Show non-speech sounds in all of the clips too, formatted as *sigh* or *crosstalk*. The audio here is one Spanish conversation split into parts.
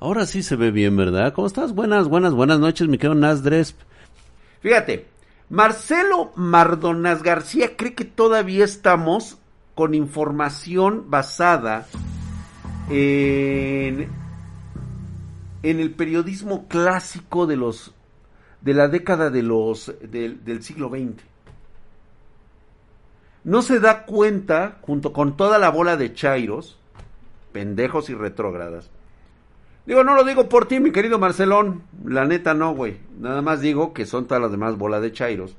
Ahora sí se ve bien, ¿verdad? ¿Cómo estás? Buenas, buenas, buenas noches, mi querido Nasdresp. Fíjate, Marcelo Mardonas García cree que todavía estamos con información basada en, en el periodismo clásico de los de la década de los del, del siglo XX. No se da cuenta, junto con toda la bola de chairos, pendejos y retrógradas. Digo, no lo digo por ti, mi querido Marcelón. La neta no, güey. Nada más digo que son todas las demás bola de chairos.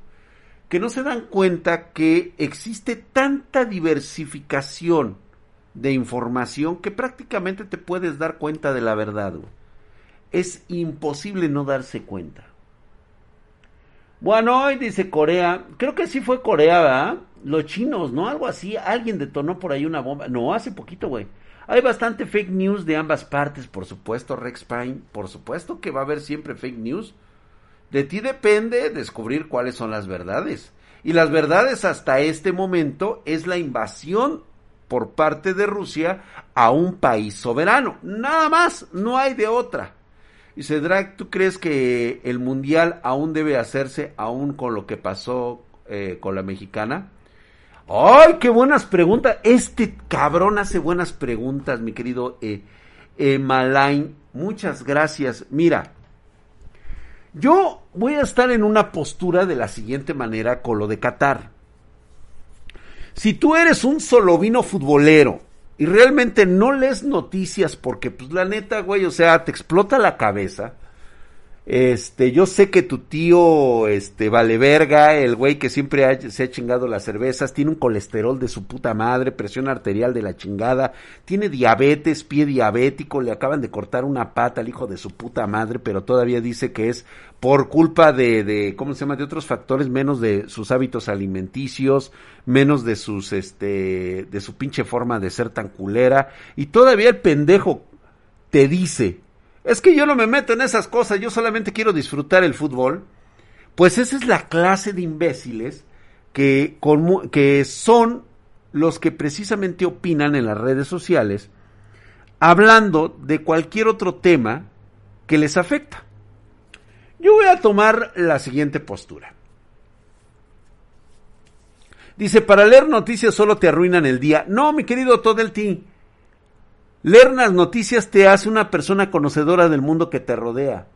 Que no se dan cuenta que existe tanta diversificación de información que prácticamente te puedes dar cuenta de la verdad. Güey. Es imposible no darse cuenta. Bueno, hoy dice Corea, creo que sí fue Corea, ¿verdad? Los chinos, ¿no? Algo así, alguien detonó por ahí una bomba. No, hace poquito, güey. Hay bastante fake news de ambas partes, por supuesto, Rex Pine, por supuesto que va a haber siempre fake news. De ti depende descubrir cuáles son las verdades. Y las verdades hasta este momento es la invasión por parte de Rusia a un país soberano. Nada más, no hay de otra. Y Drag, ¿tú crees que el mundial aún debe hacerse aún con lo que pasó eh, con la mexicana? ¡Ay, qué buenas preguntas! Este cabrón hace buenas preguntas, mi querido eh, eh, Malain. Muchas gracias. Mira, yo voy a estar en una postura de la siguiente manera con lo de Qatar. Si tú eres un solovino futbolero y realmente no lees noticias porque, pues la neta, güey, o sea, te explota la cabeza. Este, yo sé que tu tío, este, vale verga, el güey que siempre se ha chingado las cervezas, tiene un colesterol de su puta madre, presión arterial de la chingada, tiene diabetes, pie diabético, le acaban de cortar una pata al hijo de su puta madre, pero todavía dice que es por culpa de, de, ¿cómo se llama? De otros factores, menos de sus hábitos alimenticios, menos de sus, este, de su pinche forma de ser tan culera. Y todavía el pendejo te dice, es que yo no me meto en esas cosas, yo solamente quiero disfrutar el fútbol. Pues esa es la clase de imbéciles que, son los que precisamente opinan en las redes sociales, hablando de cualquier otro tema que les afecta. Yo voy a tomar la siguiente postura. Dice, para leer noticias solo te arruinan el día. No, mi querido Todelti. Leer las noticias te hace una persona conocedora del mundo que te rodea.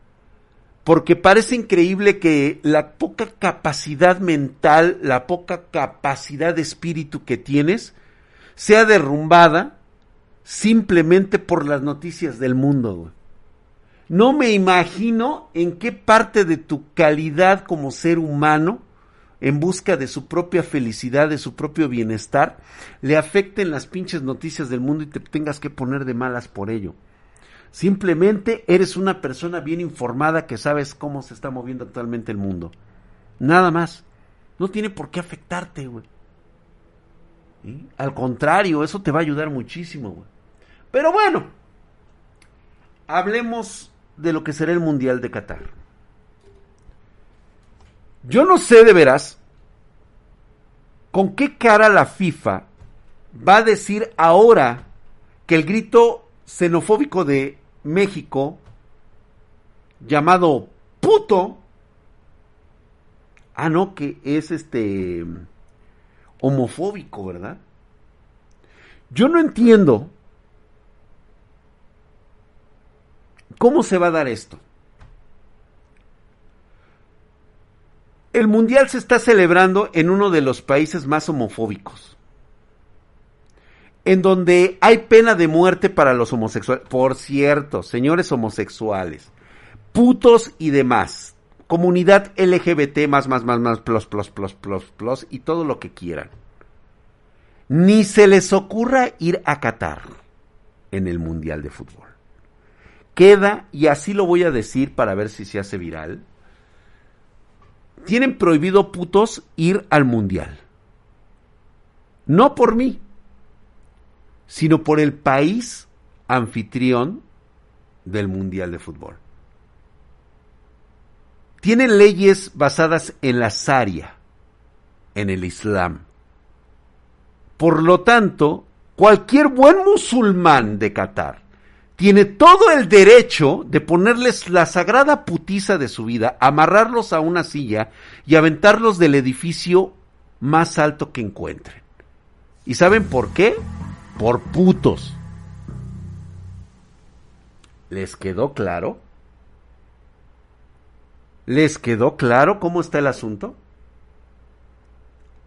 Porque parece increíble que la poca capacidad mental, la poca capacidad de espíritu que tienes, sea derrumbada simplemente por las noticias del mundo. No me imagino en qué parte de tu calidad como ser humano, en busca de su propia felicidad, de su propio bienestar, le afecten las pinches noticias del mundo y te tengas que poner de malas por ello. Simplemente eres una persona bien informada que sabes cómo se está moviendo actualmente el mundo. Nada más. No tiene por qué afectarte, güey. Al contrario, eso te va a ayudar muchísimo, güey. Pero bueno, hablemos de lo que será el Mundial de Qatar. Yo no sé de veras con qué cara la FIFA va a decir ahora que el grito xenofóbico de México, llamado puto, ah, no, que es este homofóbico, ¿verdad? Yo no entiendo ¿Cómo se va a dar esto? El Mundial se está celebrando en uno de los países más homofóbicos, en donde hay pena de muerte para los homosexuales. Por cierto, señores homosexuales, putos y demás, comunidad LGBT más, más, más, más, plus, plus, y todo lo que quieran. Ni se les ocurra ir a Qatar en el Mundial de Fútbol queda, y así lo voy a decir para ver si se hace viral, tienen prohibido putos ir al mundial. No por mí, sino por el país anfitrión del mundial de fútbol. Tienen leyes basadas en la Sharia, en el Islam. Por lo tanto, cualquier buen musulmán de Qatar tiene todo el derecho de ponerles la sagrada putiza de su vida, amarrarlos a una silla y aventarlos del edificio más alto que encuentren. ¿Y saben por qué? Por putos. ¿Les quedó claro? ¿Les quedó claro cómo está el asunto?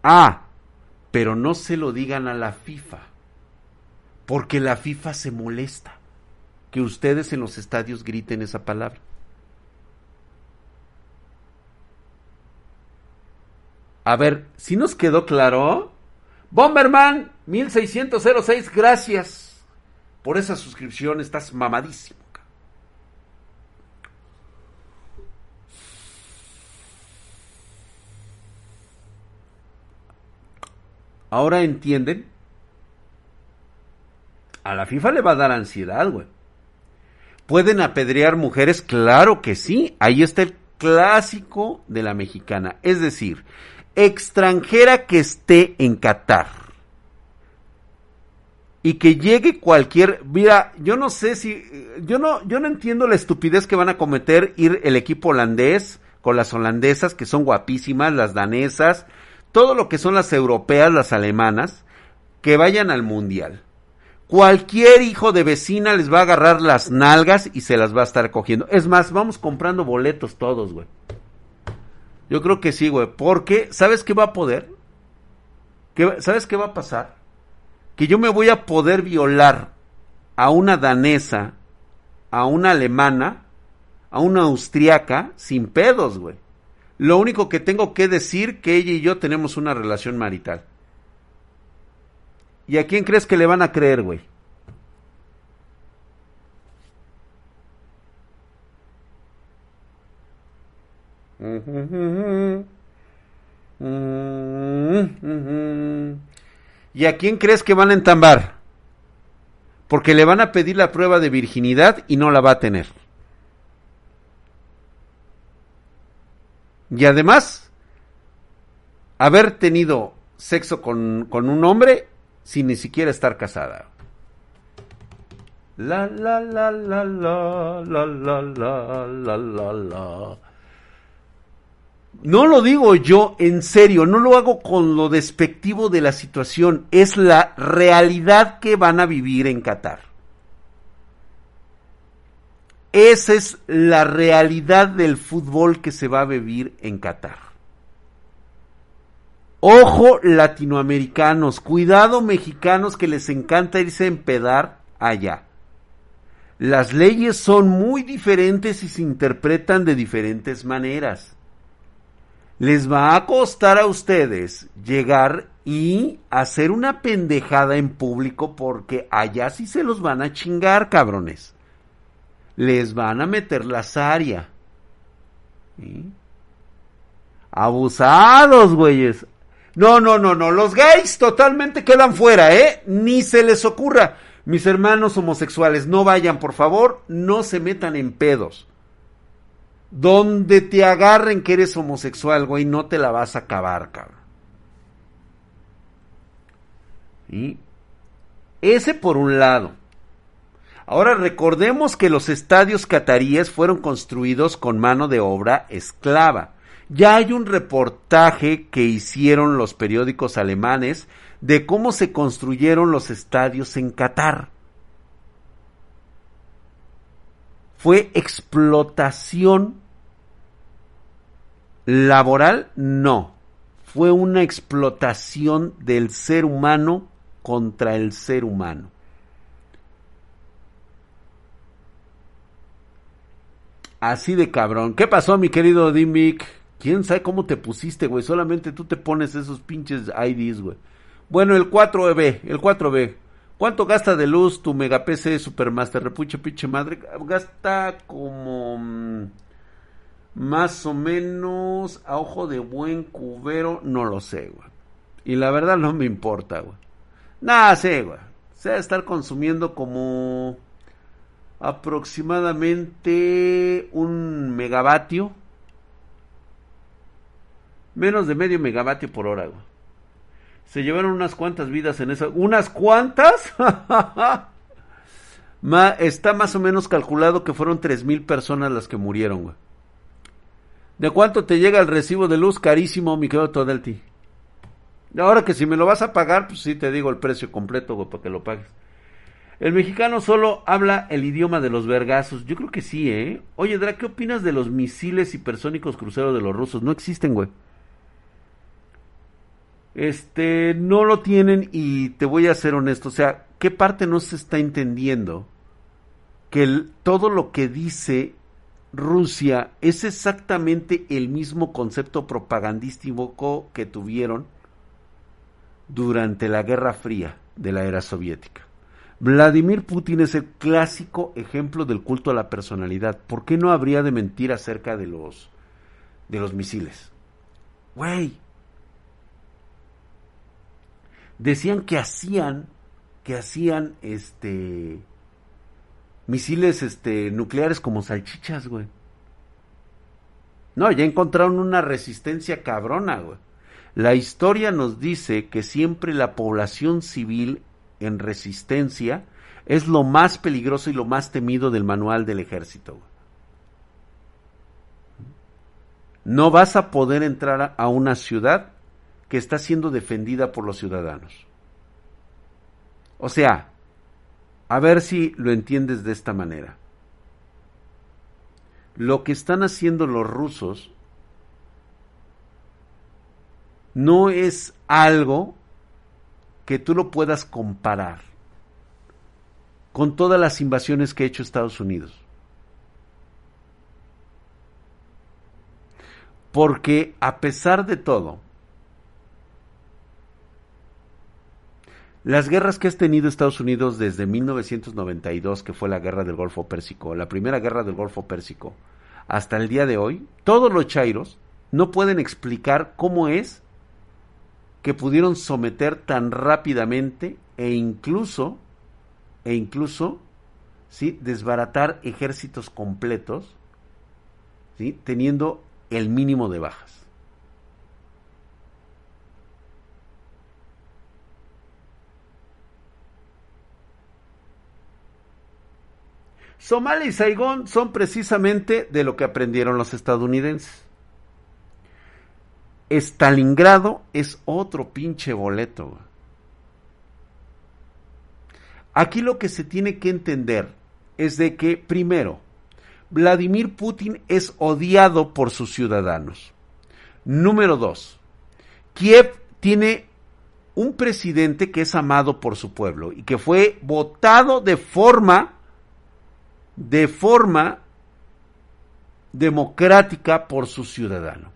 Ah, pero no se lo digan a la FIFA, porque la FIFA se molesta que ustedes en los estadios griten esa palabra. A ver, si nos quedó claro. Bomberman 1606, gracias por esa suscripción, estás mamadísimo. Ahora entienden. A la FIFA le va a dar ansiedad, güey. ¿Pueden apedrear mujeres? Claro que sí. Ahí está el clásico de la mexicana. Es decir, extranjera que esté en Qatar. Y que llegue cualquier, mira, yo no sé si, yo no, yo no entiendo la estupidez que van a cometer ir el equipo holandés con las holandesas que son guapísimas, las danesas, todo lo que son las europeas, las alemanas, que vayan al mundial. Cualquier hijo de vecina les va a agarrar las nalgas y se las va a estar cogiendo. Es más, vamos comprando boletos todos, güey. Yo creo que sí, güey. Porque, ¿sabes qué va a poder? ¿Sabes qué va a pasar? Que yo me voy a poder violar a una danesa, a una alemana, a una austriaca, sin pedos, güey. Lo único que tengo que decir que ella y yo tenemos una relación marital. ¿Y a quién crees que le van a creer, güey? ¿Y a quién crees que van a entambar? Porque le van a pedir la prueba de virginidad y no la va a tener. Y además, haber tenido sexo con, con un hombre sin ni siquiera estar casada. La la la la la la la la la la la. No lo digo yo en serio, no lo hago con lo despectivo de la situación, es la realidad que van a vivir en Qatar. Esa es la realidad del fútbol que se va a vivir en Qatar. Ojo latinoamericanos, cuidado mexicanos que les encanta irse a empedar allá. Las leyes son muy diferentes y se interpretan de diferentes maneras. Les va a costar a ustedes llegar y hacer una pendejada en público porque allá sí se los van a chingar, cabrones les van a meter la zaria. Abusados, güeyes. No, no, no, no. Los gays totalmente quedan fuera, ¿eh? Ni se les ocurra. Mis hermanos homosexuales, no vayan, por favor. No se metan en pedos. Donde te agarren que eres homosexual, güey, no te la vas a acabar, cabrón. ¿Y? Ese por un lado. Ahora recordemos que los estadios cataríes fueron construidos con mano de obra esclava. Ya hay un reportaje que hicieron los periódicos alemanes de cómo se construyeron los estadios en Qatar. ¿Fue explotación laboral? No. Fue una explotación del ser humano contra el ser humano. Así de cabrón. ¿Qué pasó, mi querido Dimic? ¿Quién sabe cómo te pusiste, güey? Solamente tú te pones esos pinches IDs, güey. Bueno, el 4B, el 4B. ¿Cuánto gasta de luz tu Mega PC Supermaster? Repuche, pinche madre. Gasta como... Mm, más o menos a ojo de buen cubero, no lo sé, güey. Y la verdad no me importa, güey. Nada, sé, güey. Se va a estar consumiendo como aproximadamente un megavatio. Menos de medio megavatio por hora. Se llevaron unas cuantas vidas en eso. ¿Unas cuantas? *laughs* está más o menos calculado que fueron tres mil personas las que murieron, güey. ¿De cuánto te llega el recibo de luz? Carísimo, mi querido Todelti. Ahora que si me lo vas a pagar, pues sí te digo el precio completo, güey, para que lo pagues. El mexicano solo habla el idioma de los vergazos. Yo creo que sí, ¿eh? Oye, Dra, ¿qué opinas de los misiles hipersónicos cruceros de los rusos? No existen, güey. Este, no lo tienen y te voy a ser honesto. O sea, ¿qué parte no se está entendiendo? Que todo lo que dice Rusia es exactamente el mismo concepto propagandístico que tuvieron durante la Guerra Fría de la era soviética. Vladimir Putin es el clásico ejemplo del culto a la personalidad. ¿Por qué no habría de mentir acerca de los de los misiles? Güey. Decían que hacían que hacían este misiles este, nucleares como salchichas, güey. No, ya encontraron una resistencia cabrona, güey. La historia nos dice que siempre la población civil en resistencia es lo más peligroso y lo más temido del manual del ejército. Güey. No vas a poder entrar a una ciudad que está siendo defendida por los ciudadanos. O sea, a ver si lo entiendes de esta manera. Lo que están haciendo los rusos no es algo que tú lo puedas comparar con todas las invasiones que ha hecho Estados Unidos. Porque a pesar de todo, Las guerras que has tenido Estados Unidos desde 1992, que fue la guerra del Golfo Pérsico, la primera guerra del Golfo Pérsico, hasta el día de hoy, todos los chairos no pueden explicar cómo es que pudieron someter tan rápidamente e incluso, e incluso, ¿sí? desbaratar ejércitos completos, ¿sí? teniendo el mínimo de bajas. Somalia y Saigón son precisamente de lo que aprendieron los estadounidenses. Stalingrado es otro pinche boleto. Aquí lo que se tiene que entender es de que, primero, Vladimir Putin es odiado por sus ciudadanos. Número dos, Kiev tiene un presidente que es amado por su pueblo y que fue votado de forma de forma democrática por su ciudadano.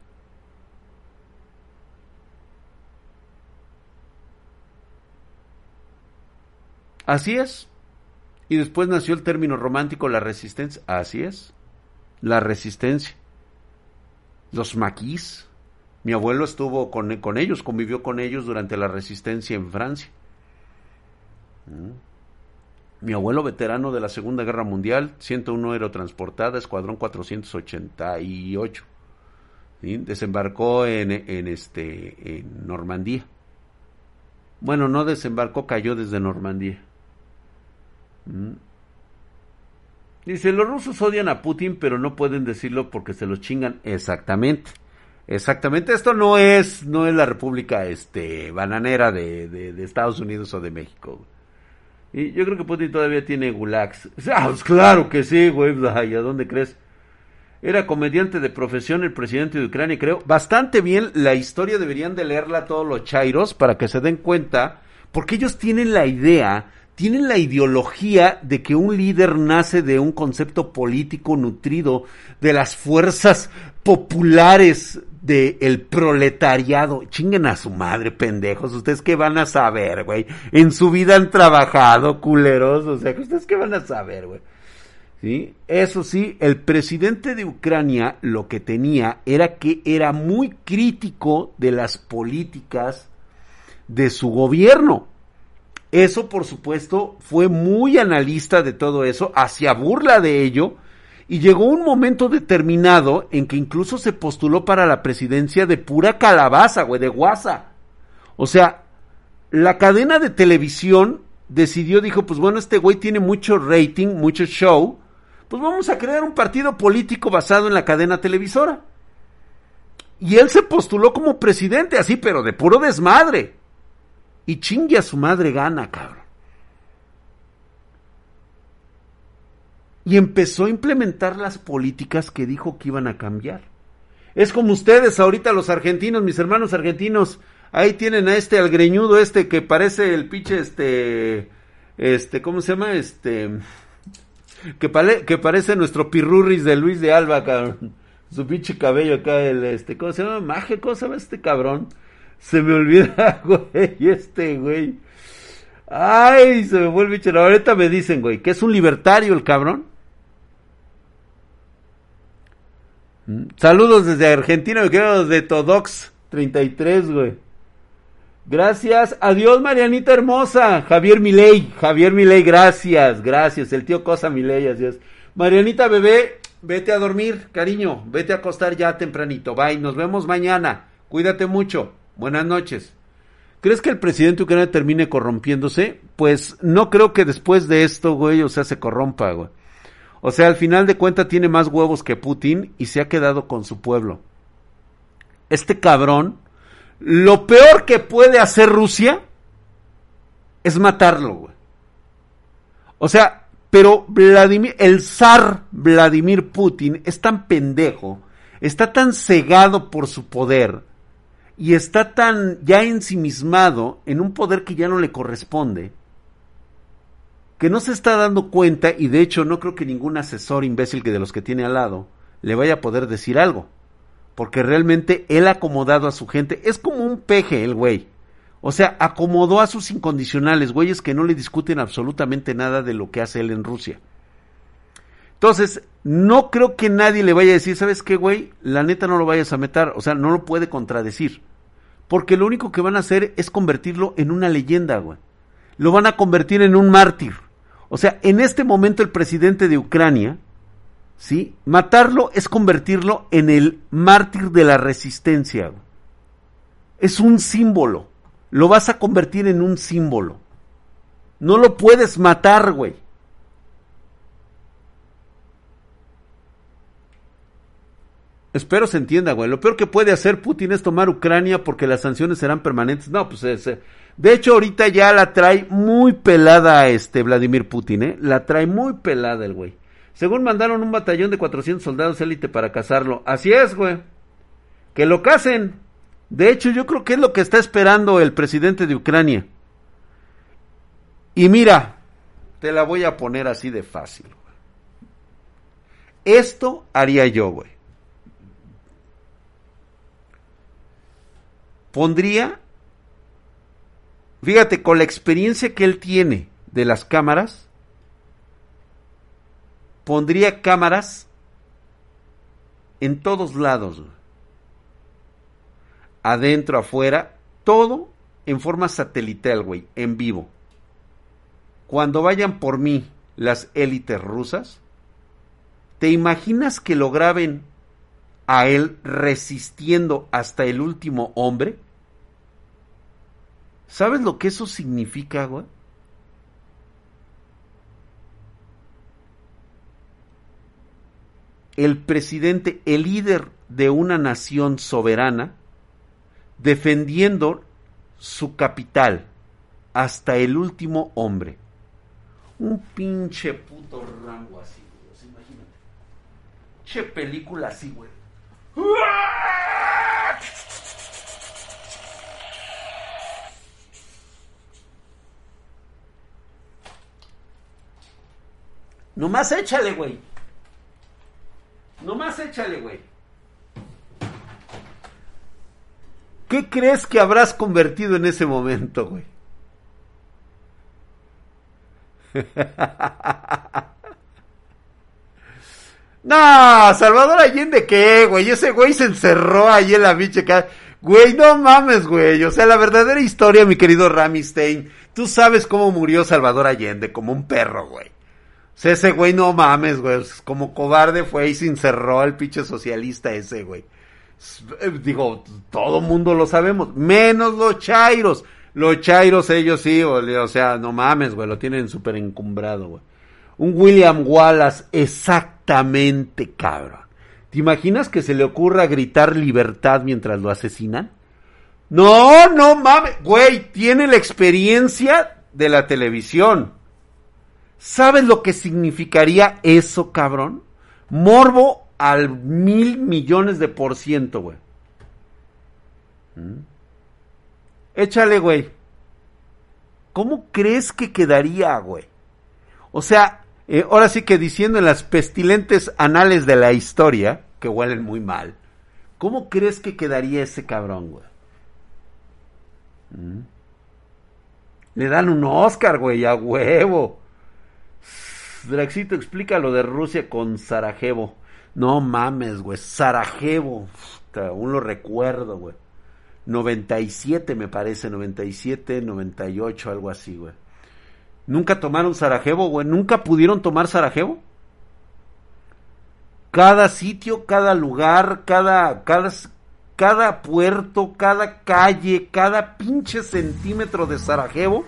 Así es. Y después nació el término romántico la resistencia. Así es. La resistencia. Los maquis. Mi abuelo estuvo con, con ellos, convivió con ellos durante la resistencia en Francia. Mm. Mi abuelo veterano de la Segunda Guerra Mundial, 101 aerotransportada, escuadrón 488. Desembarcó en, en, este, en Normandía. Bueno, no desembarcó, cayó desde Normandía. ¿Mm? Dice, los rusos odian a Putin, pero no pueden decirlo porque se los chingan. Exactamente. Exactamente. Esto no es, no es la República este, bananera de, de Estados Unidos o de México. Y yo creo que Putin todavía tiene gulags. *laughs* Ah, pues claro que sí, güey. ¿Y a dónde crees? Era comediante de profesión el presidente de Ucrania, creo. Bastante bien, la historia deberían de leerla todos los chairos para que se den cuenta, porque ellos tienen la idea, tienen la ideología de que un líder nace de un concepto político nutrido de las fuerzas populares de el proletariado. Chinguen a su madre, pendejos. ¿Ustedes qué van a saber, güey? En su vida han trabajado, culeros. O sea, ¿ustedes qué van a saber, güey? ¿Sí? Eso sí, el presidente de Ucrania lo que tenía era que era muy crítico de las políticas de su gobierno. Eso, por supuesto, fue muy analista de todo eso, hacia burla de ello, y llegó un momento determinado en que incluso se postuló para la presidencia de pura calabaza, güey, de guasa. O sea, la cadena de televisión decidió, dijo, pues bueno, este güey tiene mucho rating, mucho show, pues vamos a crear un partido político basado en la cadena televisora. Y él se postuló como presidente, así, pero de puro desmadre. Y chingue a su madre gana, cabrón. Y empezó a implementar las políticas que dijo que iban a cambiar. Es como ustedes ahorita los argentinos, mis hermanos argentinos, ahí tienen a este algreñudo este que parece el pinche este este ¿cómo se llama? Este que, parece nuestro pirurris de Luis de Alba, cabrón. Su pinche cabello acá el este ¿cómo se llama? Maje, ¿cómo se llama este cabrón? Se me olvida, *laughs* güey, este güey. Ay, se me vuelve bicho. Ahorita me dicen, güey, que es un libertario el cabrón. Saludos desde Argentina, me desde Todox 33, güey. Gracias. Adiós, Marianita hermosa. Javier Milei. Javier Milei, gracias, gracias. El tío Cosa Milei, adiós. Marianita bebé, vete a dormir, cariño. Vete a acostar ya tempranito. Bye, nos vemos mañana. Cuídate mucho. Buenas noches. ¿Crees que el presidente ucraniano termine corrompiéndose? Pues no creo que después de esto, güey, o sea, se corrompa, güey. O sea, al final de cuentas tiene más huevos que Putin y se ha quedado con su pueblo. Este cabrón, lo peor que puede hacer Rusia es matarlo, güey. O sea, pero Vladimir, el zar Vladimir Putin es tan pendejo, está tan cegado por su poder y está tan ya ensimismado en un poder que ya no le corresponde que no se está dando cuenta y de hecho no creo que ningún asesor imbécil que de los que tiene al lado le vaya a poder decir algo. Porque realmente él ha acomodado a su gente. Es como un peje el güey. O sea, acomodó a sus incondicionales, güeyes que no le discuten absolutamente nada de lo que hace él en Rusia. Entonces, no creo que nadie le vaya a decir, ¿sabes qué, güey? La neta no lo vayas a meter. O sea, no lo puede contradecir. Porque lo único que van a hacer es convertirlo en una leyenda, güey. Lo van a convertir en un mártir. O sea, en este momento el presidente de Ucrania, ¿sí? Matarlo es convertirlo en el mártir de la resistencia. Es un símbolo. Lo vas a convertir en un símbolo. No lo puedes matar, güey. Espero se entienda, güey. Lo peor que puede hacer Putin es tomar Ucrania porque las sanciones serán permanentes. No, pues es, de hecho, ahorita ya la trae muy pelada este Vladimir Putin, ¿eh? La trae muy pelada el güey. Según mandaron un batallón de 400 soldados élite para cazarlo. Así es, güey. Que lo casen. De hecho, yo creo que es lo que está esperando el presidente de Ucrania. Y mira, te la voy a poner así de fácil. Güey. Esto haría yo, güey. Pondría Fíjate, con la experiencia que él tiene de las cámaras, pondría cámaras en todos lados. Adentro, afuera, todo en forma satelital, güey, en vivo. Cuando vayan por mí las élites rusas, ¿te imaginas que lo graben a él resistiendo hasta el último hombre? ¿Sabes lo que eso significa, güey? El presidente, el líder de una nación soberana, defendiendo su capital hasta el último hombre. Un pinche puto rango así, güey. Imagínate. Che película así, güey. Nomás échale, güey. Nomás échale, güey. ¿Qué crees que habrás convertido en ese momento, güey? *laughs* no, Salvador Allende, ¿qué, güey? Ese güey se encerró ahí en la pinche Güey, no mames, güey. O sea, la verdadera historia, mi querido Rami Stein. Tú sabes cómo murió Salvador Allende, como un perro, güey ese güey no mames, güey. Como cobarde fue y se encerró al pinche socialista ese, güey. Eh, digo, todo mundo lo sabemos. Menos los chairos. Los Chairos, ellos sí, o sea, no mames, güey, lo tienen súper encumbrado, güey. Un William Wallace, exactamente, cabrón. ¿Te imaginas que se le ocurra gritar libertad mientras lo asesinan? No, no mames, güey, tiene la experiencia de la televisión. ¿Sabes lo que significaría eso, cabrón? Morbo al mil millones de por ciento, güey. ¿Mm? Échale, güey. ¿Cómo crees que quedaría, güey? O sea, eh, ahora sí que diciendo en las pestilentes anales de la historia, que huelen muy mal, ¿cómo crees que quedaría ese cabrón, güey? ¿Mm? Le dan un Oscar, güey, a huevo. Draxito, explica lo de Rusia con Sarajevo. No mames, güey. Sarajevo. aún lo recuerdo, güey. 97 me parece, 97, 98, algo así, güey. Nunca tomaron Sarajevo, güey. Nunca pudieron tomar Sarajevo. Cada sitio, cada lugar, cada, cada, cada puerto, cada calle, cada pinche centímetro de Sarajevo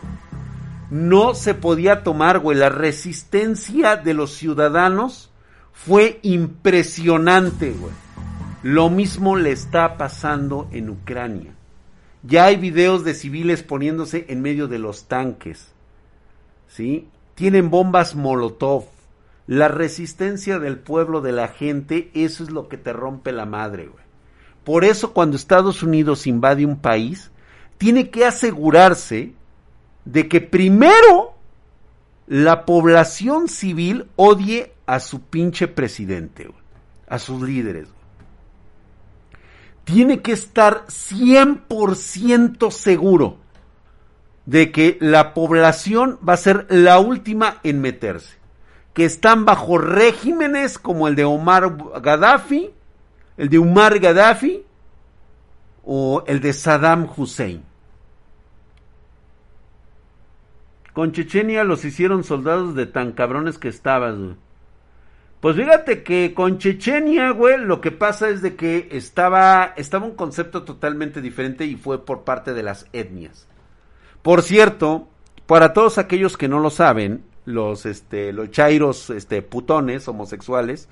no se podía tomar, güey. La resistencia de los ciudadanos fue impresionante, güey. Lo mismo le está pasando en Ucrania. Ya hay videos de civiles poniéndose en medio de los tanques. ¿Sí? Tienen bombas Molotov. La resistencia del pueblo, de la gente, eso es lo que te rompe la madre, güey. Por eso cuando Estados Unidos invade un país, tiene que asegurarse de que primero la población civil odie a su pinche presidente, a sus líderes. Tiene que estar 100% seguro de que la población va a ser la última en meterse. Que están bajo regímenes como el de Omar Gaddafi, el de Umar Gaddafi o el de Saddam Hussein. Con Chechenia los hicieron soldados de tan cabrones que estabas, Pues fíjate que con Chechenia, güey, lo que pasa es de que estaba, estaba un concepto totalmente diferente y fue por parte de las etnias. Por cierto, para todos aquellos que no lo saben, los, este, los chairos, este, putones, homosexuales,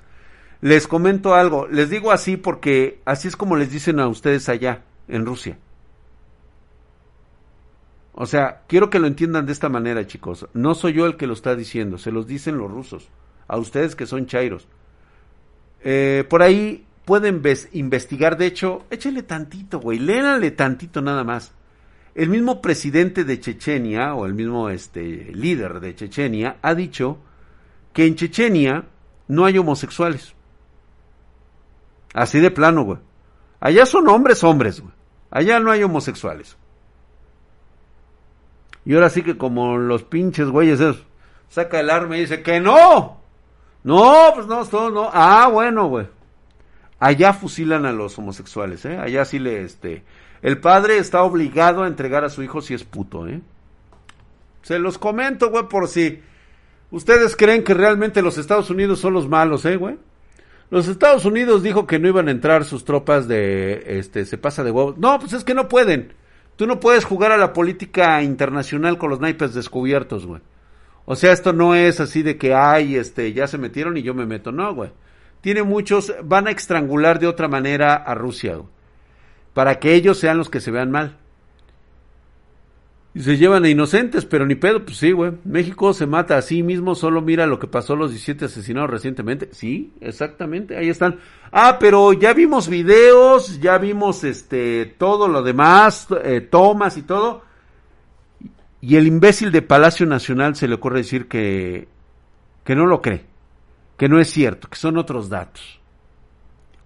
les comento algo, les digo así porque así es como les dicen a ustedes allá, en Rusia. O sea, quiero que lo entiendan de esta manera, chicos. No soy yo el que lo está diciendo, se los dicen los rusos, a ustedes que son chairos. Eh, por ahí pueden investigar, de hecho, échenle tantito, güey, léanle tantito nada más. El mismo presidente de Chechenia, o el mismo este, líder de Chechenia, ha dicho que en Chechenia no hay homosexuales. Así de plano, güey. Allá son hombres, hombres, güey. Allá no hay homosexuales. Y ahora sí que como los pinches güeyes saca el arma y dice que no. No, pues no, todo no. Ah, bueno, güey. Allá fusilan a los homosexuales, ¿eh? Allá sí le, este... El padre está obligado a entregar a su hijo si es puto, ¿eh? Se los comento, güey, por si ustedes creen que realmente los Estados Unidos son los malos, ¿eh, güey? Los Estados Unidos dijo que no iban a entrar sus tropas de, este, se pasa de huevos. No, pues es que no pueden. Tú no puedes jugar a la política internacional con los naipes descubiertos, güey. O sea, esto no es así de que, ay, este, ya se metieron y yo me meto. No, güey. Tiene muchos, van a estrangular de otra manera a Rusia, güey. Para que ellos sean los que se vean mal. Y se llevan a inocentes, pero ni pedo, pues sí, güey. México se mata a sí mismo, solo mira lo que pasó los 17 asesinados recientemente. Sí, exactamente, ahí están. Ah, pero ya vimos videos, ya vimos este todo lo demás, eh, tomas y todo. Y el imbécil de Palacio Nacional se le ocurre decir que que no lo cree, que no es cierto, que son otros datos.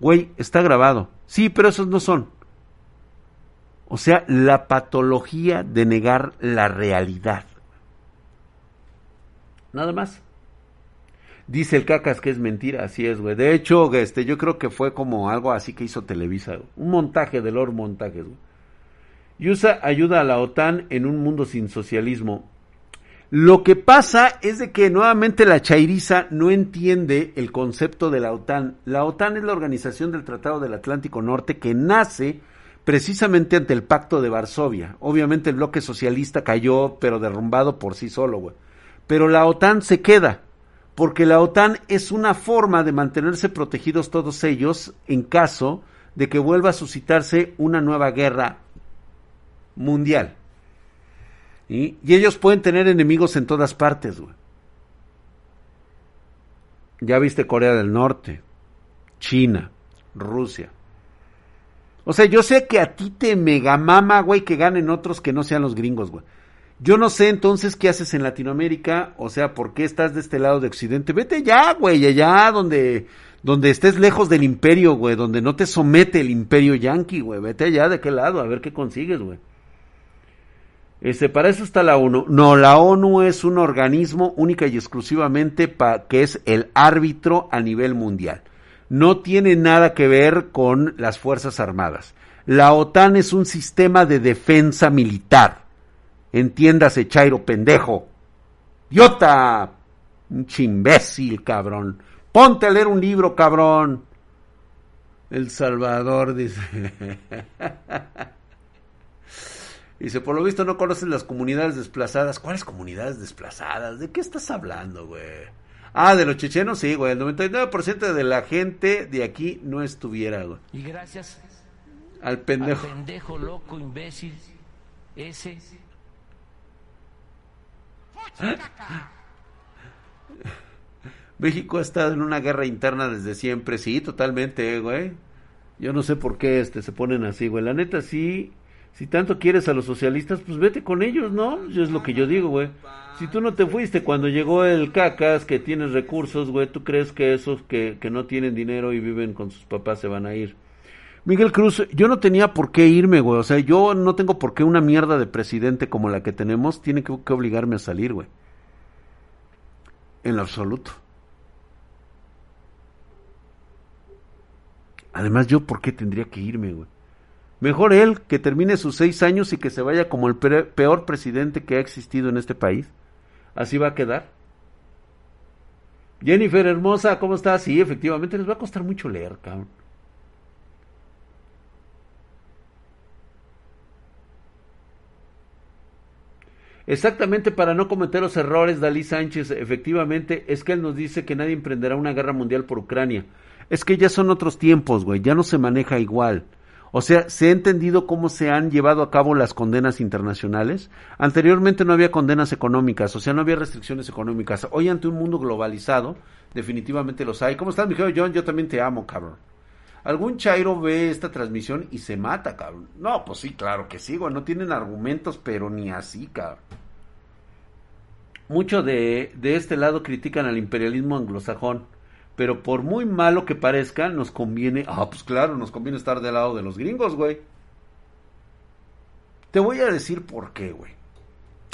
Güey, está grabado. Sí, pero esos no son. O sea, la patología de negar la realidad. Nada más. Dice el cacas que es mentira, así es, güey. De hecho, este, yo creo que fue como algo así que hizo Televisa, un montaje de Lord Montajes, güey. USA ayuda a la OTAN en un mundo sin socialismo. Lo que pasa es de que nuevamente la chairiza no entiende el concepto de la OTAN. La OTAN es la organización del Tratado del Atlántico Norte que nace precisamente ante el pacto de Varsovia. Obviamente el bloque socialista cayó, pero derrumbado por sí solo, güey. Pero la OTAN se queda, porque la OTAN es una forma de mantenerse protegidos todos ellos en caso de que vuelva a suscitarse una nueva guerra mundial. Y ellos pueden tener enemigos en todas partes, güey. Ya viste Corea del Norte, China, Rusia. O sea, yo sé que a ti te megamama, güey, que ganen otros que no sean los gringos, güey. Yo no sé entonces qué haces en Latinoamérica, o sea, ¿por qué estás de este lado de Occidente? Vete ya, güey, allá donde, donde estés lejos del imperio, güey, donde no te somete el imperio yanqui, güey. Vete allá de qué lado, a ver qué consigues, güey. Este, para eso está la ONU. No, la ONU es un organismo única y exclusivamente que es el árbitro a nivel mundial. No tiene nada que ver con las Fuerzas Armadas. La OTAN es un sistema de defensa militar. Entiéndase, Chairo pendejo. ¡Idiota! Un chimbécil, cabrón. Ponte a leer un libro, cabrón. El Salvador dice. *laughs* Dice, por lo visto no conoces las comunidades desplazadas. ¿Cuáles comunidades desplazadas? ¿De qué estás hablando, güey? Ah, de los chechenos, sí, güey. El 99% de la gente de aquí no estuviera, güey. Y gracias al pendejo. Al pendejo, loco, imbécil, ese. *laughs* México ha estado en una guerra interna desde siempre, sí, totalmente, güey. Yo no sé por qué este se ponen así, güey. La neta sí si tanto quieres a los socialistas, pues vete con ellos, ¿no? Es lo que yo digo, güey. Si tú no te fuiste cuando llegó el cacas, que tienes recursos, güey, ¿tú crees que esos que, que no tienen dinero y viven con sus papás se van a ir? Miguel Cruz, yo no tenía por qué irme, güey. O sea, yo no tengo por qué una mierda de presidente como la que tenemos tiene que, que obligarme a salir, güey. En lo absoluto. Además, yo por qué tendría que irme, güey. Mejor él que termine sus seis años y que se vaya como el peor presidente que ha existido en este país. Así va a quedar. Jennifer hermosa, ¿cómo estás? Sí, efectivamente, les va a costar mucho leer, cabrón. Exactamente para no cometer los errores, Dalí Sánchez, efectivamente, es que él nos dice que nadie emprenderá una guerra mundial por Ucrania. Es que ya son otros tiempos, güey, ya no se maneja igual. O sea, se ha entendido cómo se han llevado a cabo las condenas internacionales. Anteriormente no había condenas económicas, o sea, no había restricciones económicas. Hoy ante un mundo globalizado, definitivamente los hay. ¿Cómo estás, mi querido John? Yo también te amo, cabrón. Algún chairo ve esta transmisión y se mata, cabrón. No, pues sí, claro que sí, güey. No tienen argumentos, pero ni así, cabrón. Mucho de, de este lado critican al imperialismo anglosajón pero por muy malo que parezca, nos conviene, ah, pues claro, nos conviene estar del lado de los gringos, güey. Te voy a decir por qué, güey.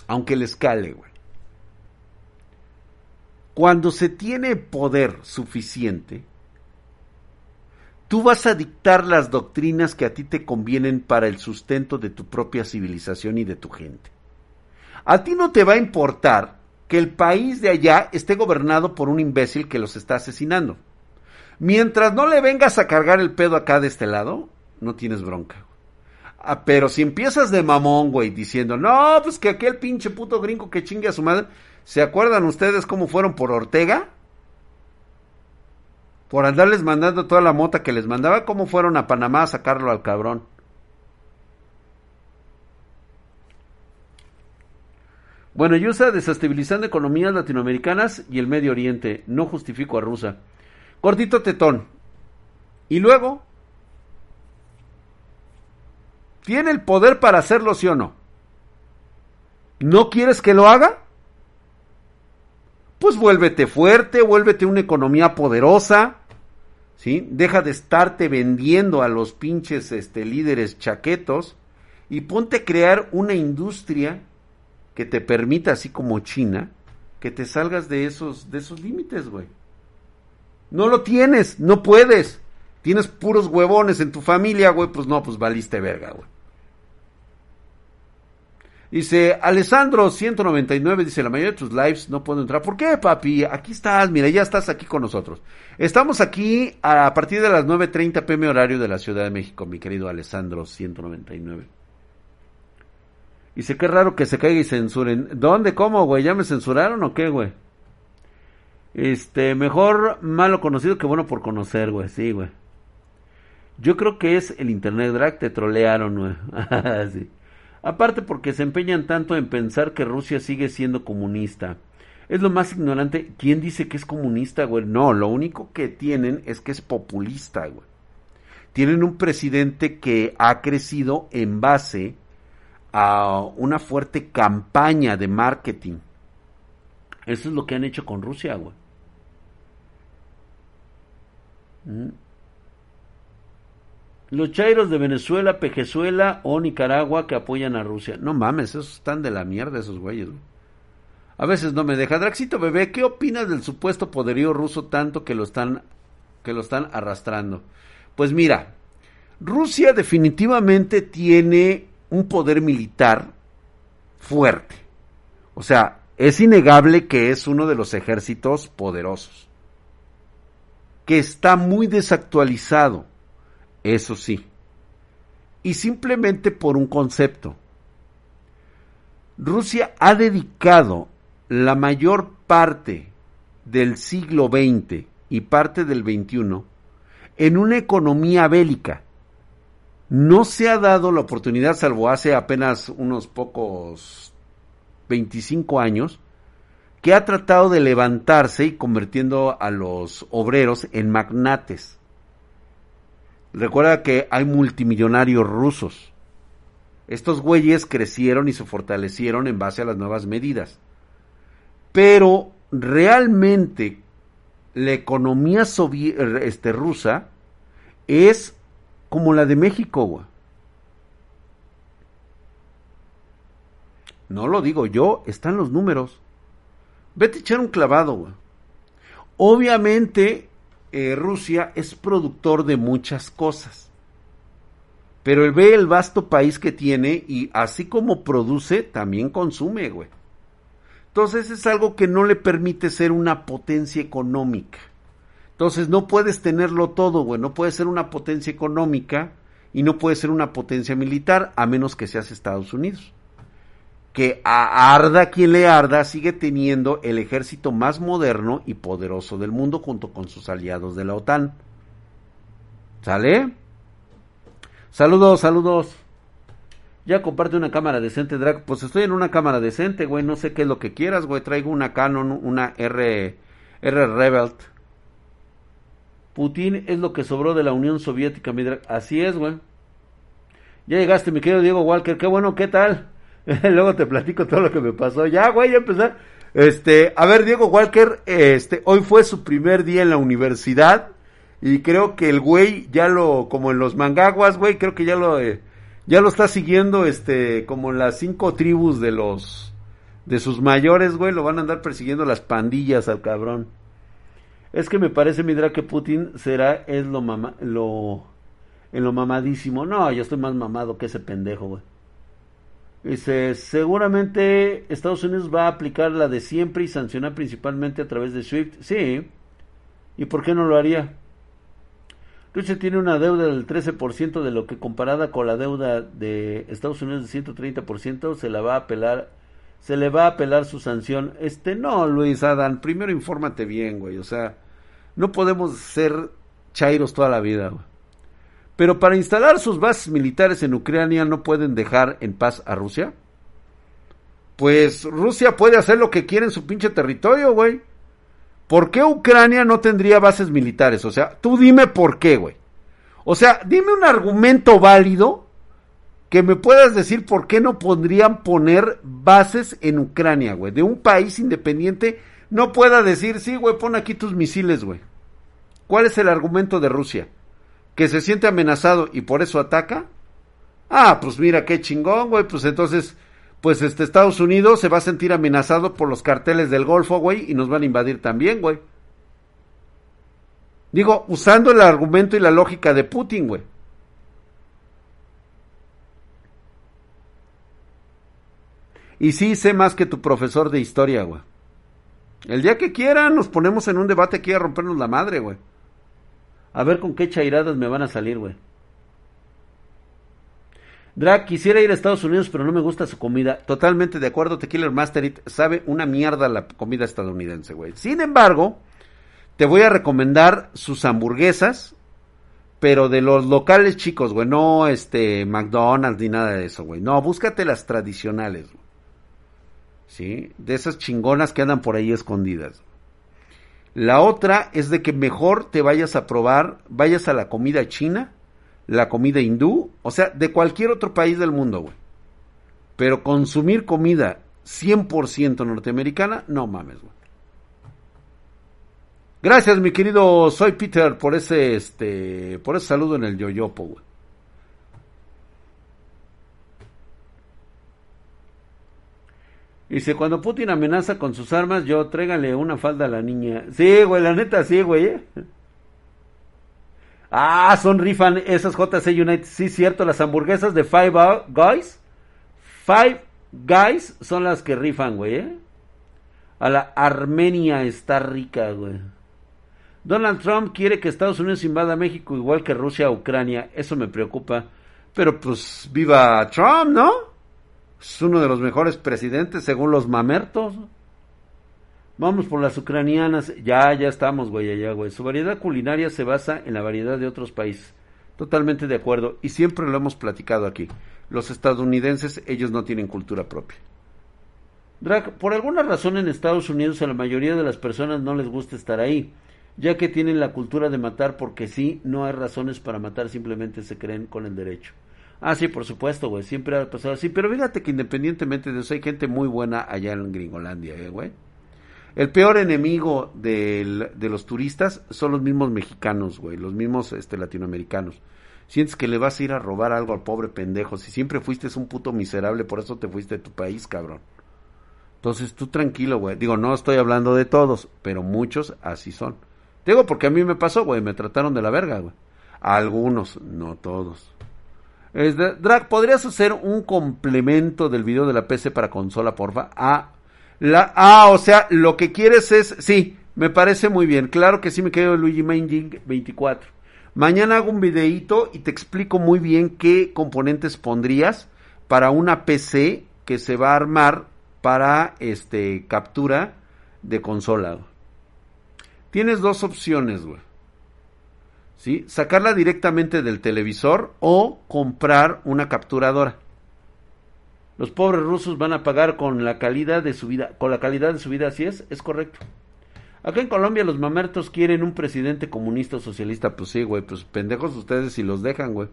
Aunque les cale, güey. Cuando se tiene poder suficiente, tú vas a dictar las doctrinas que a ti te convienen para el sustento de tu propia civilización y de tu gente. A ti no te va a importar que el país de allá esté gobernado por un imbécil que los está asesinando. Mientras no le vengas a cargar el pedo acá de este lado, no tienes bronca. Ah, pero si empiezas de mamón, güey, diciendo, no, pues que aquel pinche puto gringo que chingue a su madre, ¿se acuerdan ustedes cómo fueron por Ortega? Por andarles mandando toda la mota que les mandaba, ¿cómo fueron a Panamá a sacarlo al cabrón? Bueno, y usa desestabilizando economías latinoamericanas y el Medio Oriente. No justifico a Rusia. Cortito tetón. Y luego, ¿tiene el poder para hacerlo, sí o no? ¿No quieres que lo haga? Pues vuélvete fuerte, vuélvete una economía poderosa, ¿sí? Deja de estarte vendiendo a los pinches este, líderes chaquetos y ponte a crear una industria que te permita, así como China, que te salgas de esos, de esos límites, güey. No lo tienes, no puedes. Tienes puros huevones en tu familia, güey, pues no, pues valiste verga, güey. Dice, Alessandro 199, dice, la mayoría de tus lives no puedo entrar. ¿Por qué, papi? Aquí estás, mira, ya estás aquí con nosotros. Estamos aquí a partir de las 9.30 pm horario de la Ciudad de México, mi querido Alessandro 199. Dice, qué raro que se caiga y censuren. ¿Dónde? ¿Cómo, güey? ¿Ya me censuraron o qué, güey? Este, mejor malo conocido que bueno por conocer, güey. Sí, güey. Yo creo que es el Internet Drag, te trolearon, güey. *laughs* sí. Aparte porque se empeñan tanto en pensar que Rusia sigue siendo comunista. Es lo más ignorante. ¿Quién dice que es comunista, güey? No, lo único que tienen es que es populista, güey. Tienen un presidente que ha crecido en base a una fuerte campaña de marketing. Eso es lo que han hecho con Rusia, güey. Mm. Los chairos de Venezuela, Pejezuela o Nicaragua que apoyan a Rusia. No mames, esos están de la mierda esos güeyes. A veces no me deja. Draxito bebé, ¿qué opinas del supuesto poderío ruso tanto que lo están que lo están arrastrando? Pues mira, Rusia definitivamente tiene un poder militar fuerte. O sea, es innegable que es uno de los ejércitos poderosos. Que está muy desactualizado eso sí. Y simplemente por un concepto. Rusia ha dedicado la mayor parte del siglo XX y parte del XXI en una economía bélica. No se ha dado la oportunidad, salvo hace apenas unos pocos 25 años, que ha tratado de levantarse y convirtiendo a los obreros en magnates. Recuerda que hay multimillonarios rusos. Estos güeyes crecieron y se fortalecieron en base a las nuevas medidas. Pero realmente la economía este, rusa es como la de México, güey. No lo digo yo, están los números. Vete a echar un clavado, güey. Obviamente eh, Rusia es productor de muchas cosas. Pero él ve el vasto país que tiene y así como produce, también consume, güey. Entonces es algo que no le permite ser una potencia económica. Entonces no puedes tenerlo todo, güey. No puedes ser una potencia económica y no puedes ser una potencia militar a menos que seas Estados Unidos que arda quien le arda, sigue teniendo el ejército más moderno y poderoso del mundo junto con sus aliados de la OTAN. ¿Sale? Saludos, saludos. Ya comparte una cámara decente, Drag. Pues estoy en una cámara decente, güey. No sé qué es lo que quieras, güey. Traigo una Canon, una R, R Revelt. Putin es lo que sobró de la Unión Soviética, mi. Así es, güey. Ya llegaste, mi querido Diego Walker. Qué bueno, ¿qué tal? *laughs* Luego te platico todo lo que me pasó. Ya, güey, ya empezar. Este, a ver, Diego Walker, este, hoy fue su primer día en la universidad y creo que el güey ya lo, como en los mangaguas, güey, creo que ya lo, eh, ya lo está siguiendo, este, como las cinco tribus de los, de sus mayores, güey, lo van a andar persiguiendo las pandillas al cabrón. Es que me parece, Midra, que Putin será, es lo mama, lo, en lo mamadísimo. No, yo estoy más mamado que ese pendejo, güey. Dice, seguramente Estados Unidos va a aplicar la de siempre y sancionar principalmente a través de SWIFT. Sí. ¿Y por qué no lo haría? Rusia tiene una deuda del 13% de lo que comparada con la deuda de Estados Unidos de 130% se la va a apelar se le va a apelar su sanción. Este no, Luis Adán, primero infórmate bien, güey, o sea, no podemos ser chairos toda la vida, güey. Pero para instalar sus bases militares en Ucrania no pueden dejar en paz a Rusia. Pues Rusia puede hacer lo que quiere en su pinche territorio, güey. ¿Por qué Ucrania no tendría bases militares? O sea, tú dime por qué, güey. O sea, dime un argumento válido que me puedas decir por qué no podrían poner bases en Ucrania, güey. De un país independiente no pueda decir, sí, güey, pon aquí tus misiles, güey. ¿Cuál es el argumento de Rusia? que se siente amenazado y por eso ataca, ah, pues mira qué chingón, güey, pues entonces, pues este Estados Unidos se va a sentir amenazado por los carteles del Golfo, güey, y nos van a invadir también, güey. Digo, usando el argumento y la lógica de Putin, güey. Y sí sé más que tu profesor de historia, güey. El día que quieran nos ponemos en un debate aquí a rompernos la madre, güey. A ver con qué chairadas me van a salir, güey. Drag, quisiera ir a Estados Unidos, pero no me gusta su comida. Totalmente de acuerdo, Tequila Master sabe una mierda la comida estadounidense, güey. Sin embargo, te voy a recomendar sus hamburguesas, pero de los locales chicos, güey. No este McDonald's ni nada de eso, güey. No, búscate las tradicionales, güey. ¿Sí? De esas chingonas que andan por ahí escondidas. La otra es de que mejor te vayas a probar, vayas a la comida china la comida hindú, o sea, de cualquier otro país del mundo, güey. Pero consumir comida 100% norteamericana, no mames, güey. Gracias, mi querido Soy Peter, por ese, este, por ese saludo en el yoyopo, güey. Dice, cuando Putin amenaza con sus armas, yo trégale una falda a la niña. Sí, güey, la neta, sí, güey. ¿eh? Ah, son rifan esas JC United. Sí, cierto, las hamburguesas de Five Guys. Five Guys son las que rifan, güey. ¿eh? A la Armenia está rica, güey. Donald Trump quiere que Estados Unidos invada México igual que Rusia a Ucrania. Eso me preocupa. Pero pues viva Trump, ¿no? Es uno de los mejores presidentes según los mamertos. Vamos por las ucranianas. Ya, ya estamos, güey, allá, güey. Su variedad culinaria se basa en la variedad de otros países. Totalmente de acuerdo. Y siempre lo hemos platicado aquí. Los estadounidenses, ellos no tienen cultura propia. Drag, por alguna razón en Estados Unidos a la mayoría de las personas no les gusta estar ahí, ya que tienen la cultura de matar porque sí, no hay razones para matar, simplemente se creen con el derecho. Ah, sí, por supuesto, güey, siempre ha pasado así, pero fíjate que independientemente de eso hay gente muy buena allá en Gringolandia, ¿eh, güey. El peor enemigo de los turistas son los mismos mexicanos, güey, los mismos este, latinoamericanos. Sientes que le vas a ir a robar algo al pobre pendejo. Si siempre fuiste un puto miserable, por eso te fuiste de tu país, cabrón. Entonces tú tranquilo, güey. Digo, no estoy hablando de todos, pero muchos así son. Digo, porque a mí me pasó, güey. Me trataron de la verga, güey. algunos, no todos. Es Drag, ¿podrías hacer un complemento del video de la PC para consola, porfa? Ah, la, ah, o sea, lo que quieres es, sí, me parece muy bien. Claro que sí me quedo Luigi Manjing 24. Mañana hago un videito y te explico muy bien qué componentes pondrías para una PC que se va a armar para este captura de consola. Tienes dos opciones, güey. ¿Sí? Sacarla directamente del televisor o comprar una capturadora. Los pobres rusos van a pagar con la calidad de su vida, con la calidad de su vida, así es, es correcto. Acá en Colombia los mamertos quieren un presidente comunista o socialista, pues sí, güey, pues pendejos ustedes si los dejan, güey.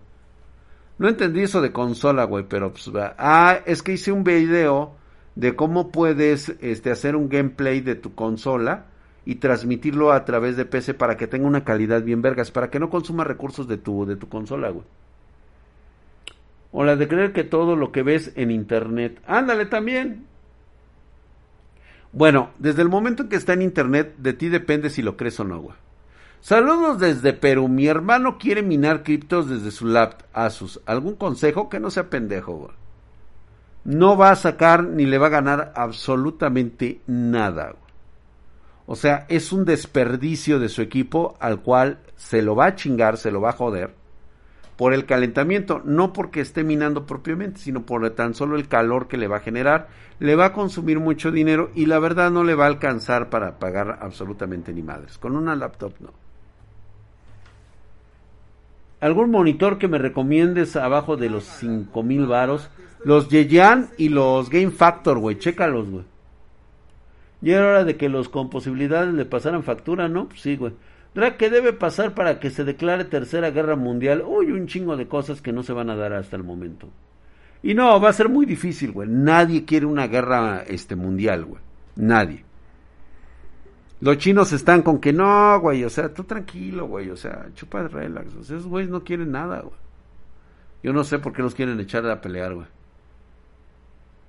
No entendí eso de consola, güey, pero pues ah, es que hice un video de cómo puedes este hacer un gameplay de tu consola y transmitirlo a través de PC para que tenga una calidad bien vergas, para que no consuma recursos de tu de tu consola, güey. O la de creer que todo lo que ves en internet. Ándale también. Bueno, desde el momento en que está en internet, de ti depende si lo crees o no, güey. Saludos desde Perú. Mi hermano quiere minar criptos desde su lab Asus. ¿Algún consejo? Que no sea pendejo, güey. No va a sacar ni le va a ganar absolutamente nada, güey. O sea, es un desperdicio de su equipo al cual se lo va a chingar, se lo va a joder por el calentamiento, no porque esté minando propiamente, sino por tan solo el calor que le va a generar, le va a consumir mucho dinero y la verdad no le va a alcanzar para pagar absolutamente ni madres. Con una laptop no. ¿Algún monitor que me recomiendes abajo de los 5000 varos? Los Yeyan y los Game Factor, güey, chécalos, güey. Ya era hora de que los con posibilidades le pasaran factura, ¿no? Pues sí, güey. ¿qué debe pasar para que se declare tercera guerra mundial? Uy, un chingo de cosas que no se van a dar hasta el momento. Y no, va a ser muy difícil, güey. Nadie quiere una guerra este, mundial, güey. Nadie. Los chinos están con que no, güey. O sea, tú tranquilo, güey. O sea, chupa de relax. Esos güeyes no quieren nada, güey. Yo no sé por qué los quieren echar a pelear, güey.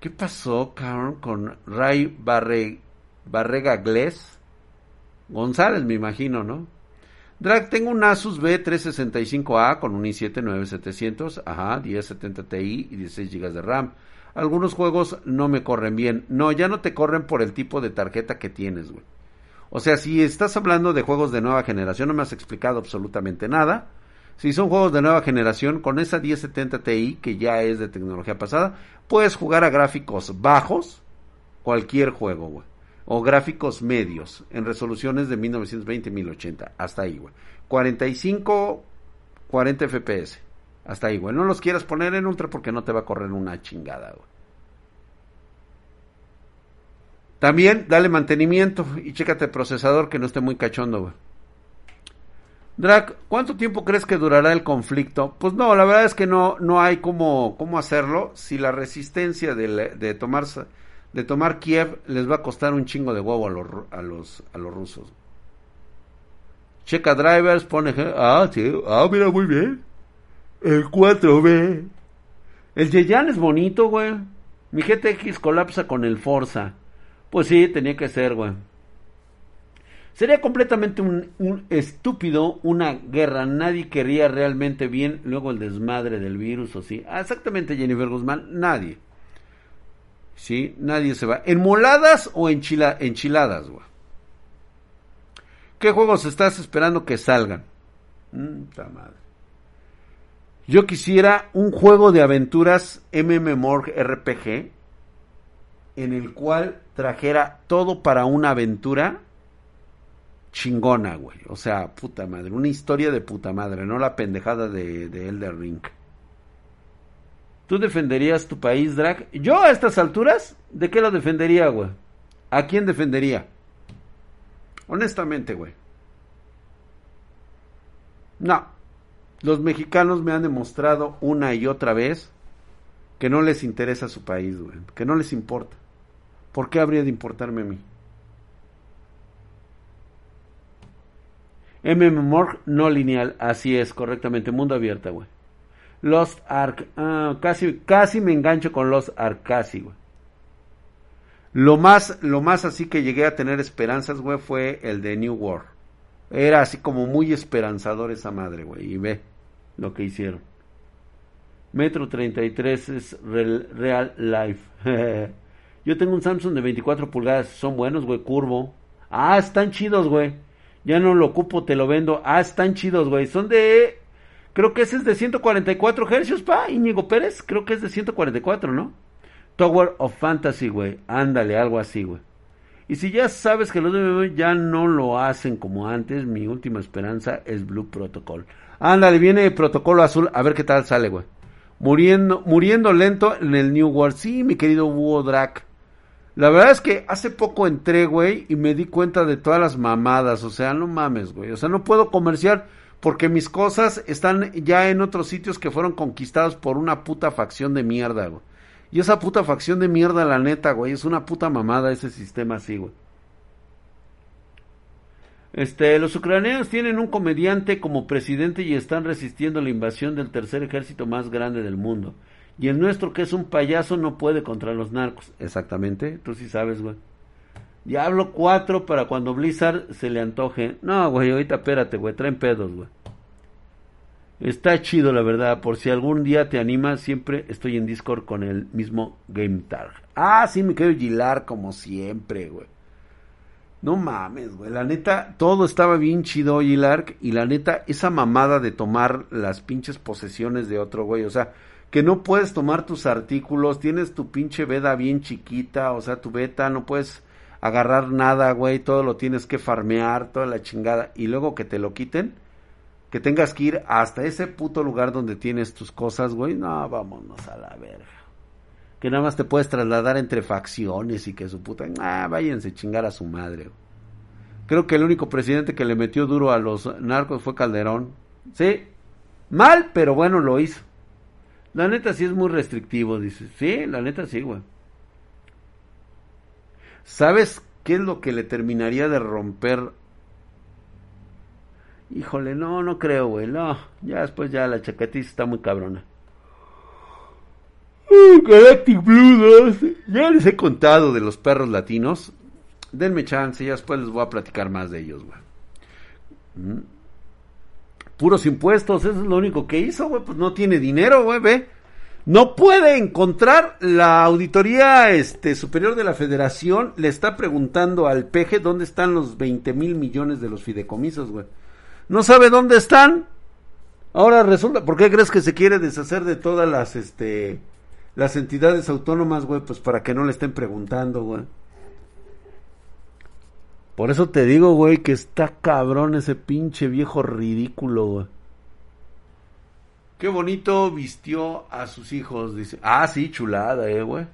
¿Qué pasó, cabrón, con Ray Barre, Barrega Glés? González, me imagino, ¿no? Drag, tengo un Asus B365A con un i7 9700, ajá, 1070 Ti y 16 GB de RAM. algunos juegos no me corren bien. No, ya no te corren por el tipo de tarjeta que tienes, güey. O sea, si estás hablando de juegos de nueva generación, no me has explicado absolutamente nada. Si son juegos de nueva generación, con esa 1070 Ti, que ya es de tecnología pasada, puedes jugar a gráficos bajos, cualquier juego, güey. O gráficos medios, en resoluciones de 1920-1080. Hasta ahí, güey. 45, 40 FPS. Hasta ahí, güey. No los quieras poner en ultra porque no te va a correr una chingada, güey. También dale mantenimiento y chécate el procesador que no esté muy cachondo, güey. Drac, ¿cuánto tiempo crees que durará el conflicto? Pues no, la verdad es que no, no hay cómo, cómo hacerlo si la resistencia de, de, de tomar Kiev les va a costar un chingo de huevo a los, a los, a los rusos. Checa drivers, pone... Ah, sí, ah, mira, muy bien. El 4B. El Yeyan es bonito, güey. Mi GTX colapsa con el Forza. Pues sí, tenía que ser, güey. Sería completamente un, estúpido una guerra. Nadie quería realmente bien luego el desmadre del virus o sí. Ah, exactamente, Jennifer Guzmán. Nadie. Sí, nadie se va. ¿Enmoladas o enchila, enchiladas, güey? ¿Qué juegos estás esperando que salgan? Mm, madre. Yo quisiera un juego de aventuras MMORG RPG en el cual trajera todo para una aventura chingona, güey. O sea, puta madre. Una historia de puta madre, no la pendejada de, de Elder Ring. ¿Tú defenderías tu país, Drag? Yo a estas alturas, ¿de qué lo defendería, güey? ¿A quién defendería? Honestamente, güey. No. Los mexicanos me han demostrado una y otra vez que no les interesa su país, güey. Que no les importa. ¿Por qué habría de importarme a mí? MMORG no lineal, así es, correctamente, mundo abierto, güey. Lost Ark, ah, casi, casi me engancho con Lost Ark, casi, güey. Lo más, lo más así que llegué a tener esperanzas, güey, fue el de New World. Era así como muy esperanzador esa madre, güey, y ve lo que hicieron. Metro 33 es real, real life. *laughs* Yo tengo un Samsung de 24 pulgadas, son buenos, güey, curvo. Ah, están chidos, güey. Ya no lo ocupo, te lo vendo. Ah, están chidos, güey. Son de. Creo que ese es de 144 hercios, pa. Íñigo Pérez. Creo que es de 144, ¿no? Tower of Fantasy, güey. Ándale, algo así, güey. Y si ya sabes que los de ya no lo hacen como antes, mi última esperanza es Blue Protocol. Ándale, viene el protocolo azul, a ver qué tal sale, güey. Muriendo, muriendo lento en el New World. Sí, mi querido Búho Drac. La verdad es que hace poco entré, güey, y me di cuenta de todas las mamadas. O sea, no mames, güey. O sea, no puedo comerciar porque mis cosas están ya en otros sitios que fueron conquistados por una puta facción de mierda, güey. Y esa puta facción de mierda, la neta, güey, es una puta mamada ese sistema así, güey. Este, los ucranianos tienen un comediante como presidente y están resistiendo la invasión del tercer ejército más grande del mundo. Y el nuestro, que es un payaso, no puede contra los narcos. Exactamente, tú sí sabes, güey. Diablo 4 para cuando Blizzard se le antoje. No, güey, ahorita espérate, güey, traen pedos, güey. Está chido, la verdad. Por si algún día te animas, siempre estoy en Discord con el mismo Game Tag. Ah, sí, me quiero gilar como siempre, güey. No mames, güey. La neta, todo estaba bien chido, Gilark. Y la neta, esa mamada de tomar las pinches posesiones de otro, güey. O sea, que no puedes tomar tus artículos, tienes tu pinche veda bien chiquita, o sea, tu beta, no puedes agarrar nada, güey, todo lo tienes que farmear, toda la chingada, y luego que te lo quiten, que tengas que ir hasta ese puto lugar donde tienes tus cosas, güey, no, vámonos a la verga. Que nada más te puedes trasladar entre facciones y que su puta, ah, váyanse chingar a su madre. Creo que el único presidente que le metió duro a los narcos fue Calderón. Sí, mal, pero bueno, lo hizo. La neta sí es muy restrictivo, dice. Sí, la neta sí, güey. ¿Sabes qué es lo que le terminaría de romper? Híjole, no, no creo, güey. No, ya después ya la chaquetita está muy cabrona. Galactic Blue 2. Ya les he contado de los perros latinos. Denme chance, ya después les voy a platicar más de ellos, güey. Mm puros impuestos, eso es lo único que hizo, güey, pues no tiene dinero, güey, ve. No puede encontrar la auditoría este, superior de la federación. Le está preguntando al peje dónde están los 20 mil millones de los fideicomisos, güey. No sabe dónde están. Ahora resulta, ¿por qué crees que se quiere deshacer de todas las, este, las entidades autónomas, güey? Pues para que no le estén preguntando, güey. Por eso te digo, güey, que está cabrón ese pinche viejo ridículo, güey. Qué bonito vistió a sus hijos, dice. Ah, sí, chulada, eh, güey.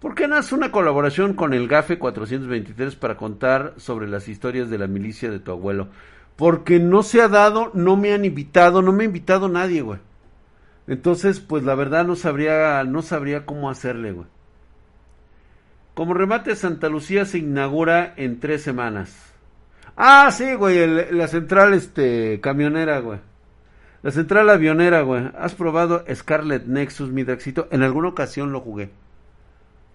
¿Por qué no hace una colaboración con el GAFE 423 para contar sobre las historias de la milicia de tu abuelo? Porque no se ha dado, no me han invitado, no me ha invitado nadie, güey. Entonces, pues la verdad no sabría, no sabría cómo hacerle, güey. Como remate, Santa Lucía se inaugura en tres semanas. Ah, sí, güey, la central, este, camionera, güey. La central avionera, güey. ¿Has probado Scarlet Nexus, mi Draxito? En alguna ocasión lo jugué.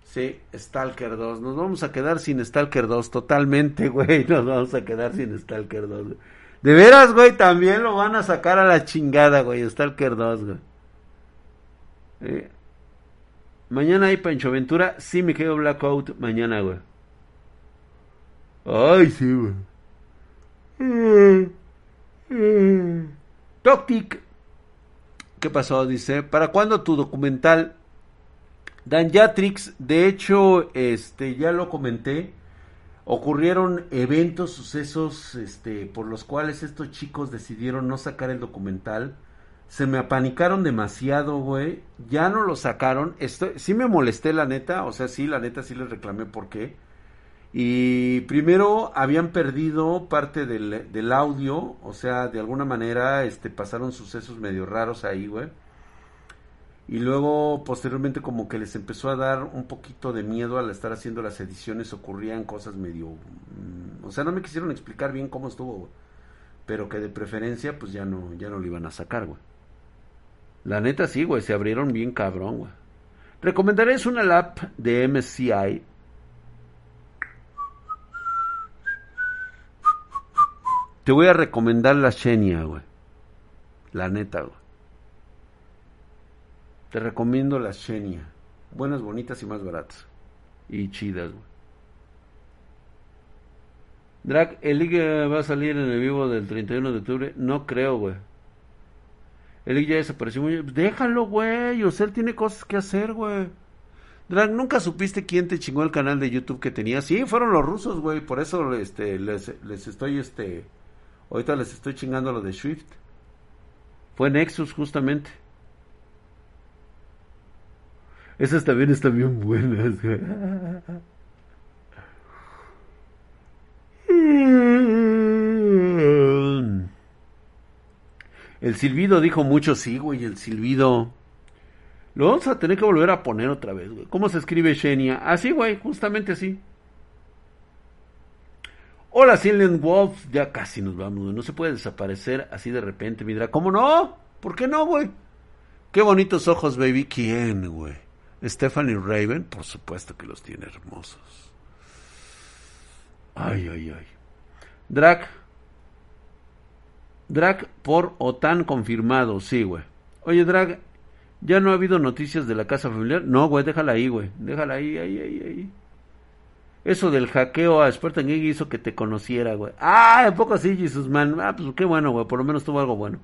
Sí, Stalker 2. Nos vamos a quedar sin Stalker 2. Totalmente, *laughs* güey. Nos vamos a quedar sin Stalker 2. De veras, güey. También lo van a sacar a la chingada, güey. Stalker 2, güey. Mañana hay Pancho Ventura. Sí, me quedo Blackout mañana, güey. Ay, sí, güey. Mm. Toctic. ¿Qué pasó? Dice, ¿para cuándo tu documental? Dan Yatrix, de hecho, este, ya lo comenté, ocurrieron eventos, sucesos, este, por los cuales estos chicos decidieron no sacar el documental. Se me apanicaron demasiado, güey. Ya no lo sacaron. Estoy, sí me molesté, la neta. O sea, sí, la neta sí les reclamé por qué. Y primero habían perdido parte del, del, audio, o sea, de alguna manera este, pasaron sucesos medio raros ahí, güey. Y luego, posteriormente, como que les empezó a dar un poquito de miedo al estar haciendo las ediciones, ocurrían cosas medio... Mm, o sea, no me quisieron explicar bien cómo estuvo, güey. Pero que de preferencia, pues ya no, ya no lo iban a sacar, güey. La neta sí, güey, se abrieron bien cabrón, güey. Recomendaré es una lap de MCI Te voy a recomendar la Xenia, güey. La neta, güey. Te recomiendo la Xenia. Buenas, bonitas y más baratas. Y chidas, güey. Drag, ¿el Liga va a salir en el vivo del 31 de octubre? No creo, güey. El Liga ya desapareció muy... Déjalo, güey. O sea, él tiene cosas que hacer, güey. Drag, ¿nunca supiste quién te chingó el canal de YouTube que tenía? Sí, fueron los rusos, güey. Por eso este, les, les estoy, este Ahorita les estoy chingando lo de Swift. Fue Nexus justamente. Esas también están bien buenas. El silbido dijo mucho, sí, güey, el silbido. Lo vamos a tener que volver a poner otra vez, güey. ¿Cómo se escribe Xenia? Así, güey, justamente así. Hola Silent Wolf, ya casi nos vamos, no se puede desaparecer así de repente, Midra. ¿Cómo no? ¿Por qué no, güey? Qué bonitos ojos, baby. ¿Quién, güey? Stephanie Raven, por supuesto que los tiene hermosos. Ay, ay, ay. Drac. Drac por OTAN confirmado, sí, güey. Oye, Drag, ¿ya no ha habido noticias de la casa familiar? No, güey, déjala ahí, güey. Déjala ahí, ahí, ahí, ahí. Eso del hackeo a Spartan Geek hizo que te conociera, güey. Ah, un poco así, Jesus Man. Ah, pues qué bueno, güey. Por lo menos tuvo algo bueno.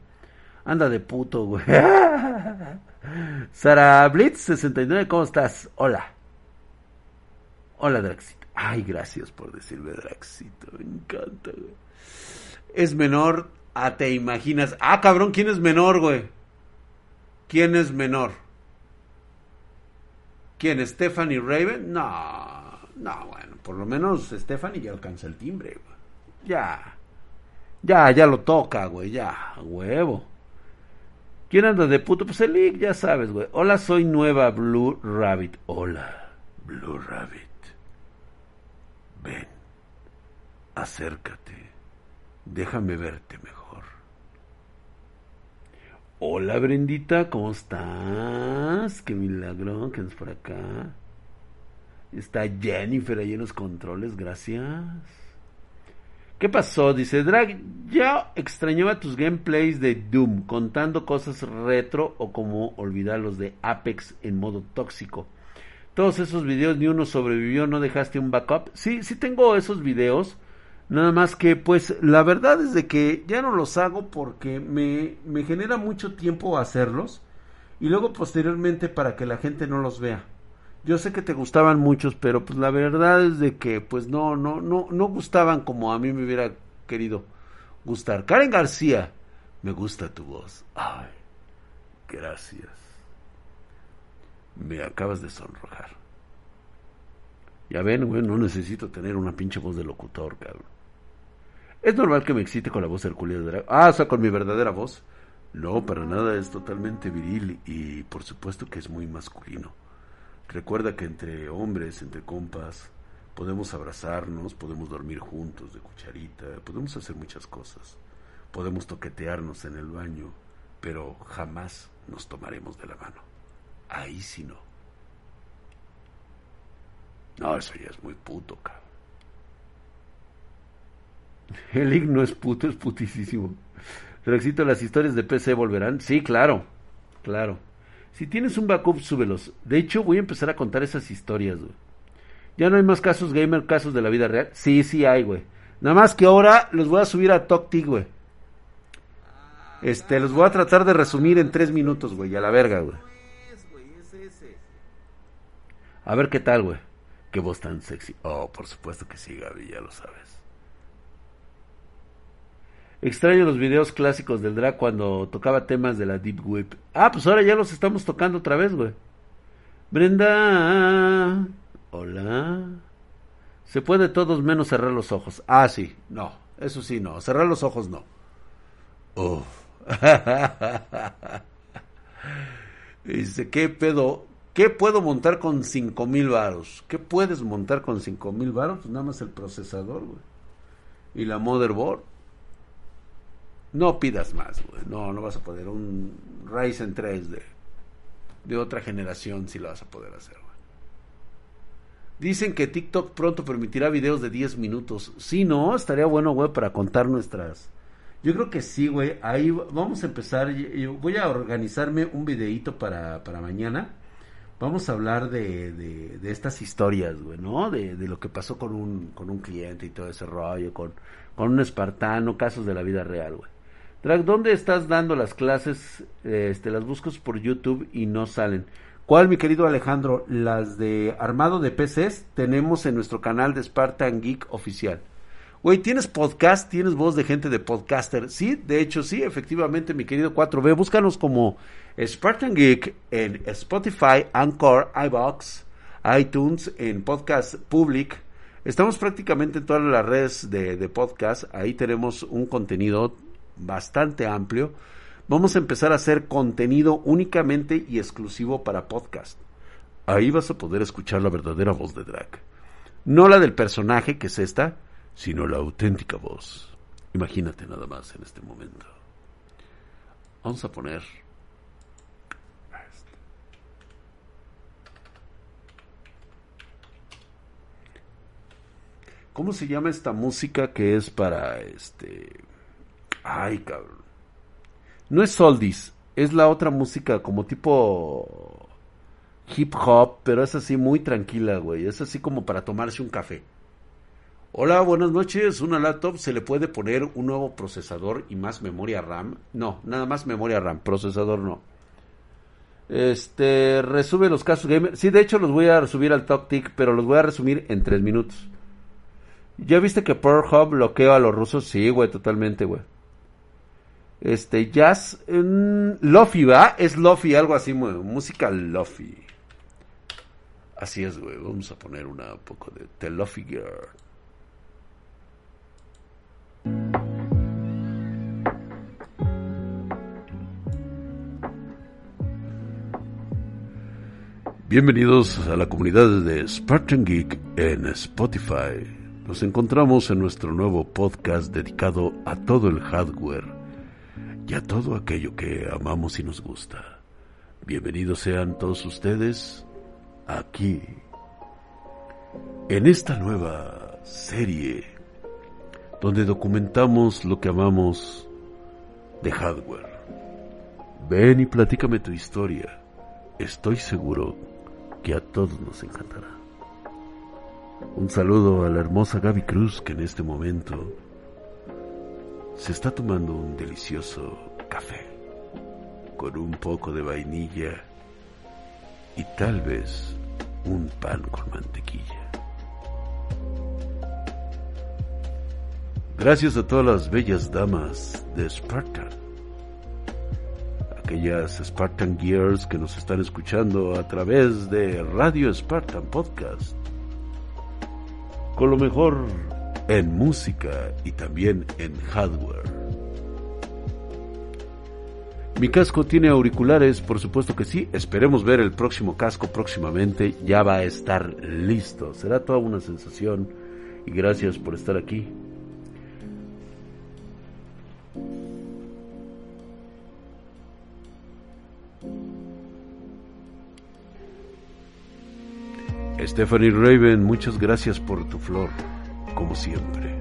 Anda de puto, güey. *laughs* Sara Blitz 69, ¿cómo estás? Hola. Hola, Draxito. Ay, gracias por decirme Draxito. Me encanta, güey. Es menor a te imaginas. Ah, cabrón, ¿quién es menor, güey? ¿Quién es menor? ¿Quién? ¿Stephanie Raven? No. No, bueno, por lo menos Stephanie ya alcanza el timbre. Ya. Ya, ya lo toca, güey, ya, huevo. ¿Quién anda de puto? Pues el ya sabes, güey. Hola, soy nueva Blue Rabbit. Hola, Blue Rabbit. Ven, acércate. Déjame verte mejor. Hola, Brendita, ¿cómo estás? Qué milagro que es por acá. Está Jennifer ahí en los controles, gracias. ¿Qué pasó? Dice Drag, ya extrañaba tus gameplays de Doom, contando cosas retro o como olvidar los de Apex en modo tóxico. Todos esos videos ni uno sobrevivió, no dejaste un backup. Sí, sí tengo esos videos. Nada más que, pues, la verdad es de que ya no los hago porque me, me genera mucho tiempo hacerlos. Y luego posteriormente para que la gente no los vea. Yo sé que te gustaban muchos, pero pues la verdad es de que pues no, no, no, no gustaban como a mí me hubiera querido gustar. Karen García, me gusta tu voz. Ay, gracias. Me acabas de sonrojar. Ya ven, güey, no necesito tener una pinche voz de locutor, cabrón. Es normal que me excite con la voz hercúlea de Ah, o sea, con mi verdadera voz. No, para nada, es totalmente viril y por supuesto que es muy masculino. Recuerda que entre hombres, entre compas, podemos abrazarnos, podemos dormir juntos de cucharita, podemos hacer muchas cosas. Podemos toquetearnos en el baño, pero jamás nos tomaremos de la mano. Ahí sí no. No, eso ya es muy puto, cabrón. El no es puto, es putísimo. éxito las historias de PC volverán. Sí, claro, claro. Si tienes un backup, súbelos. De hecho, voy a empezar a contar esas historias, güey. Ya no hay más casos gamer, casos de la vida real. Sí, sí hay, güey. Nada más que ahora los voy a subir a TokTik, güey. Este, los voy a tratar de resumir en tres minutos, güey. A la verga, güey. A ver qué tal, güey. Qué voz tan sexy. Oh, por supuesto que sí, Gaby, ya lo sabes. Extraño los videos clásicos del drag cuando tocaba temas de la Deep Whip. Ah, pues ahora ya los estamos tocando otra vez, güey. Brenda. Hola. Se puede todos menos cerrar los ojos. Ah, sí. No. Eso sí, no. Cerrar los ojos no. Uf. *laughs* Dice, ¿qué pedo? ¿Qué puedo montar con cinco mil varos? ¿Qué puedes montar con cinco mil varos? Pues nada más el procesador, güey. Y la motherboard. No pidas más, güey. No, no vas a poder. Un Ryzen 3 de, de otra generación si lo vas a poder hacer, güey. Dicen que TikTok pronto permitirá videos de 10 minutos. Sí, no, estaría bueno, güey, para contar nuestras. Yo creo que sí, güey. Ahí vamos a empezar. Voy a organizarme un videito para, para mañana. Vamos a hablar de, de, de estas historias, güey, ¿no? De, de, lo que pasó con un, con un cliente y todo ese rollo, con, con un espartano, casos de la vida real, güey. Drag, ¿dónde estás dando las clases? Este, las buscas por YouTube y no salen. ¿Cuál, mi querido Alejandro? Las de armado de PCs tenemos en nuestro canal de Spartan Geek oficial. Güey, ¿tienes podcast? ¿Tienes voz de gente de podcaster? Sí, de hecho sí, efectivamente, mi querido 4B. Búscanos como Spartan Geek en Spotify, Anchor, iBox, iTunes, en Podcast Public. Estamos prácticamente en todas las redes de, de podcast. Ahí tenemos un contenido bastante amplio, vamos a empezar a hacer contenido únicamente y exclusivo para podcast. Ahí vas a poder escuchar la verdadera voz de Drag. No la del personaje, que es esta, sino la auténtica voz. Imagínate nada más en este momento. Vamos a poner... ¿Cómo se llama esta música que es para este Ay, cabrón. No es Soldis, es la otra música como tipo hip hop, pero es así muy tranquila, güey. Es así como para tomarse un café. Hola, buenas noches. Una laptop se le puede poner un nuevo procesador y más memoria RAM. No, nada más memoria RAM, procesador no. Este, resume los casos gamer. Sí, de hecho los voy a resumir al Top pero los voy a resumir en tres minutos. ¿Ya viste que Hub bloqueó a los rusos? Sí, güey, totalmente, güey. Este, jazz, um, lofi, ¿va? Es lofi, algo así, música lofi. Así es, güey. Vamos a poner una un poco de The Lofi Girl. Bienvenidos a la comunidad de Spartan Geek en Spotify. Nos encontramos en nuestro nuevo podcast dedicado a todo el hardware y a todo aquello que amamos y nos gusta. Bienvenidos sean todos ustedes aquí, en esta nueva serie donde documentamos lo que amamos de hardware. Ven y platícame tu historia. Estoy seguro que a todos nos encantará. Un saludo a la hermosa Gaby Cruz que en este momento se está tomando un delicioso café con un poco de vainilla y tal vez un pan con mantequilla. Gracias a todas las bellas damas de Spartan. Aquellas Spartan Gears que nos están escuchando a través de Radio Spartan Podcast. Con lo mejor en música y también en hardware. Mi casco tiene auriculares, por supuesto que sí. Esperemos ver el próximo casco próximamente. Ya va a estar listo. Será toda una sensación. Y gracias por estar aquí. Stephanie Raven, muchas gracias por tu flor, como siempre.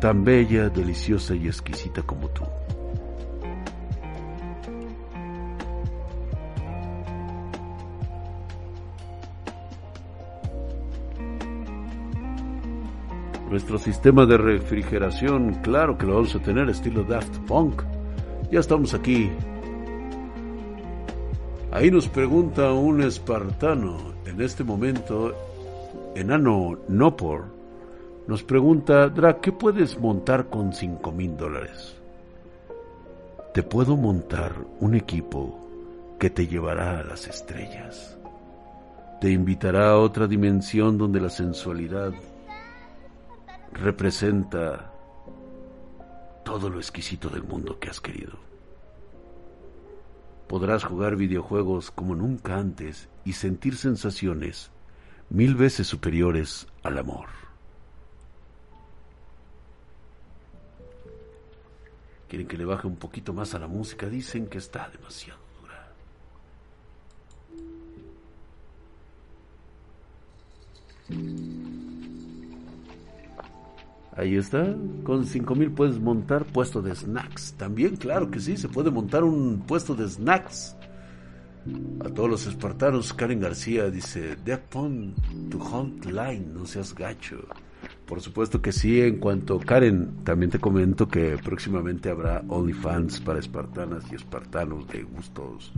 Tan bella, deliciosa y exquisita como tú. Nuestro sistema de refrigeración, claro que lo vamos a tener estilo Daft Punk. Ya estamos aquí. Ahí nos pregunta un espartano, en este momento, enano Nopor, nos pregunta, Dra, ¿qué puedes montar con cinco mil dólares? Te puedo montar un equipo que te llevará a las estrellas. Te invitará a otra dimensión donde la sensualidad representa todo lo exquisito del mundo que has querido. Podrás jugar videojuegos como nunca antes y sentir sensaciones mil veces superiores al amor. Quieren que le baje un poquito más a la música, dicen que está demasiado dura. Ahí está, con cinco mil puedes montar puesto de snacks. También, claro que sí, se puede montar un puesto de snacks. A todos los espartanos, Karen García dice, de upon to hunt line, no seas gacho. Por supuesto que sí, en cuanto Karen, también te comento que próximamente habrá OnlyFans para espartanas y espartanos de gustos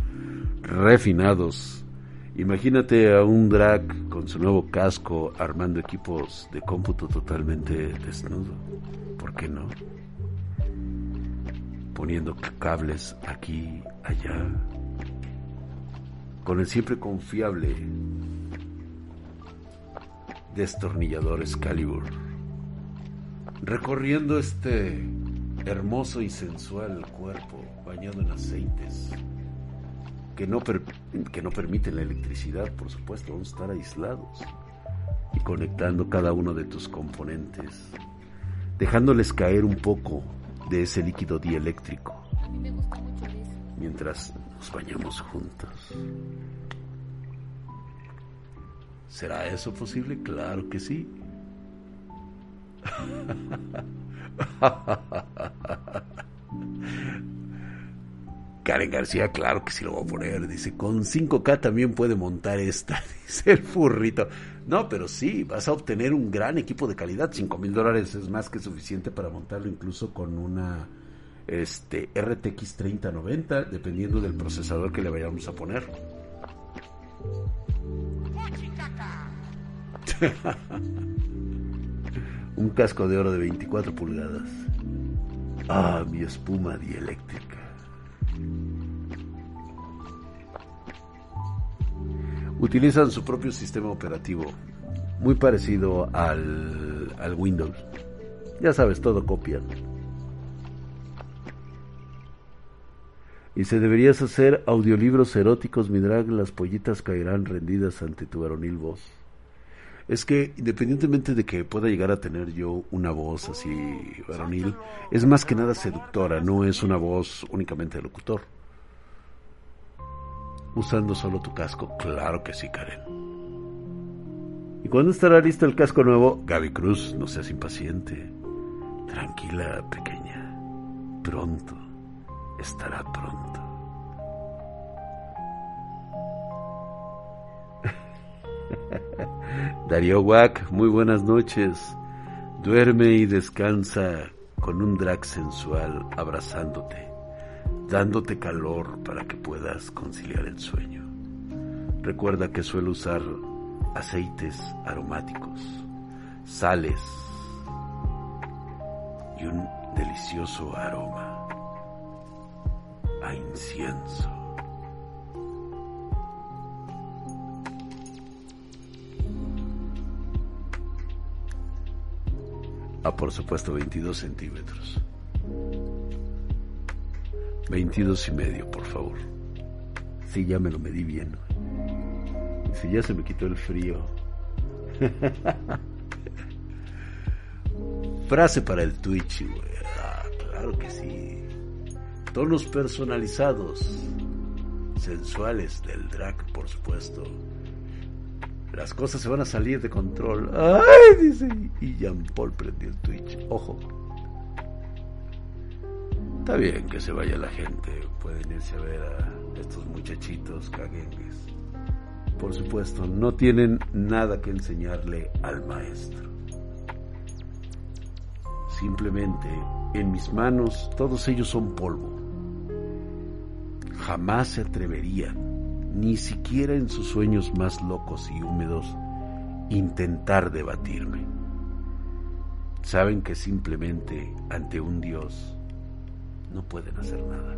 refinados. Imagínate a un drag con su nuevo casco armando equipos de cómputo totalmente desnudo. ¿Por qué no? Poniendo cables aquí, allá. Con el siempre confiable destornillador Excalibur. Recorriendo este hermoso y sensual cuerpo bañado en aceites que no, que no permiten la electricidad, por supuesto, vamos a estar aislados y conectando cada uno de tus componentes, dejándoles caer un poco de ese líquido dieléctrico mientras nos bañamos juntos. ¿Será eso posible? Claro que sí. *laughs* Karen García, claro que sí lo voy a poner. Dice, con 5K también puede montar esta. *laughs* Dice el furrito. No, pero sí, vas a obtener un gran equipo de calidad. 5 mil dólares es más que suficiente para montarlo incluso con una este, RTX 3090, dependiendo del procesador que le vayamos a poner. *laughs* un casco de oro de 24 pulgadas. Ah, mi espuma dieléctrica. utilizan su propio sistema operativo, muy parecido al, al Windows. Ya sabes, todo copian. Y si deberías hacer audiolibros eróticos, mi drag, las pollitas caerán rendidas ante tu varonil voz. Es que independientemente de que pueda llegar a tener yo una voz así varonil, es más que nada seductora, no es una voz únicamente de locutor usando solo tu casco? Claro que sí, Karen. ¿Y cuándo estará listo el casco nuevo? Gaby Cruz, no seas impaciente. Tranquila, pequeña. Pronto estará pronto. *laughs* *laughs* Darío Wack, muy buenas noches. Duerme y descansa con un drag sensual abrazándote, dándote calor para que puedas conciliar el sueño. Recuerda que suelo usar aceites aromáticos, sales y un delicioso aroma a incienso. Por supuesto, 22 centímetros. 22 y medio, por favor. Sí, ya me lo medí bien. Sí, ya se me quitó el frío. *laughs* Frase para el Twitch, güey. Ah, claro que sí. Tonos personalizados. Sensuales del drag, por supuesto. Las cosas se van a salir de control. ¡Ay! Dice. Y Jean Paul prendió el Twitch. Ojo. Está bien que se vaya la gente. Pueden irse a ver a estos muchachitos caguengues. Por supuesto, no tienen nada que enseñarle al maestro. Simplemente, en mis manos, todos ellos son polvo. Jamás se atreverían, ni siquiera en sus sueños más locos y húmedos, intentar debatirme. Saben que simplemente ante un Dios no pueden hacer nada.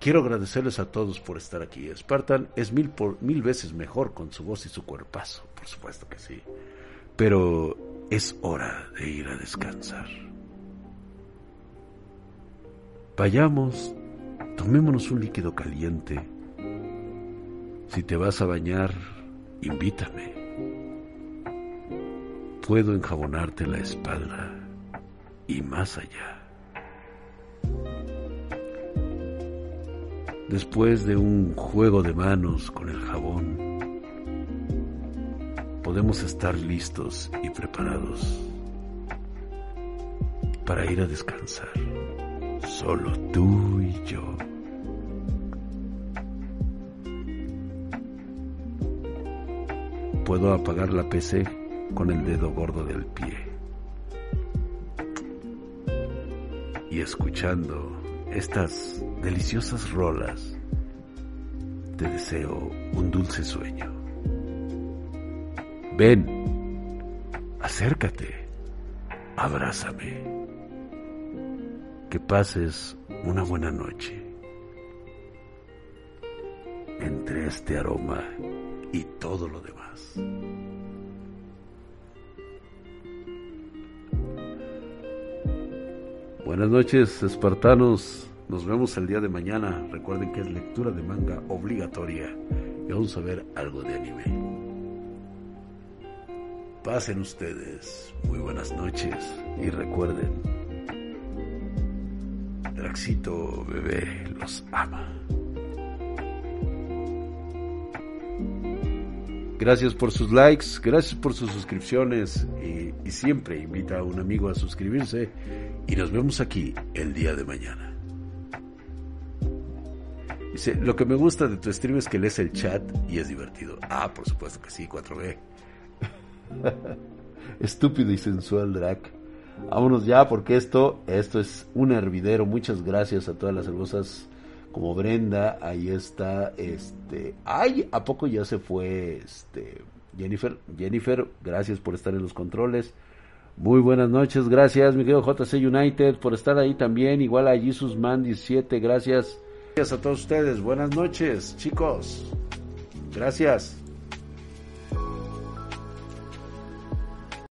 Quiero agradecerles a todos por estar aquí. Spartan es mil, por, mil veces mejor con su voz y su cuerpazo, por supuesto que sí. Pero es hora de ir a descansar. Vayamos, tomémonos un líquido caliente. Si te vas a bañar, invítame. Puedo enjabonarte la espalda y más allá. Después de un juego de manos con el jabón, podemos estar listos y preparados para ir a descansar, solo tú y yo. Puedo apagar la PC con el dedo gordo del pie y escuchando estas deliciosas rolas, te deseo un dulce sueño. Ven, acércate, abrázame, que pases una buena noche entre este aroma y todo lo demás. Buenas noches, espartanos. Nos vemos el día de mañana. Recuerden que es lectura de manga obligatoria y vamos a ver algo de anime. Pasen ustedes muy buenas noches y recuerden, Draxito bebé los ama. Gracias por sus likes, gracias por sus suscripciones y, siempre invita a un amigo a suscribirse y nos vemos aquí el día de mañana. Dice, lo que me gusta de tu stream es que lees el chat y es divertido. Ah, por supuesto que sí, 4B. *laughs* Estúpido y sensual drag. Vámonos ya porque esto, esto es un hervidero. Muchas gracias a todas las hermosas como Brenda, ahí está, este, ay, ¿a poco ya se fue, este, Jennifer? Jennifer, gracias por estar en los controles. Muy buenas noches, gracias, mi querido JC United, por estar ahí también, igual a Jesus Man 17, gracias. Gracias a todos ustedes, buenas noches, chicos. Gracias.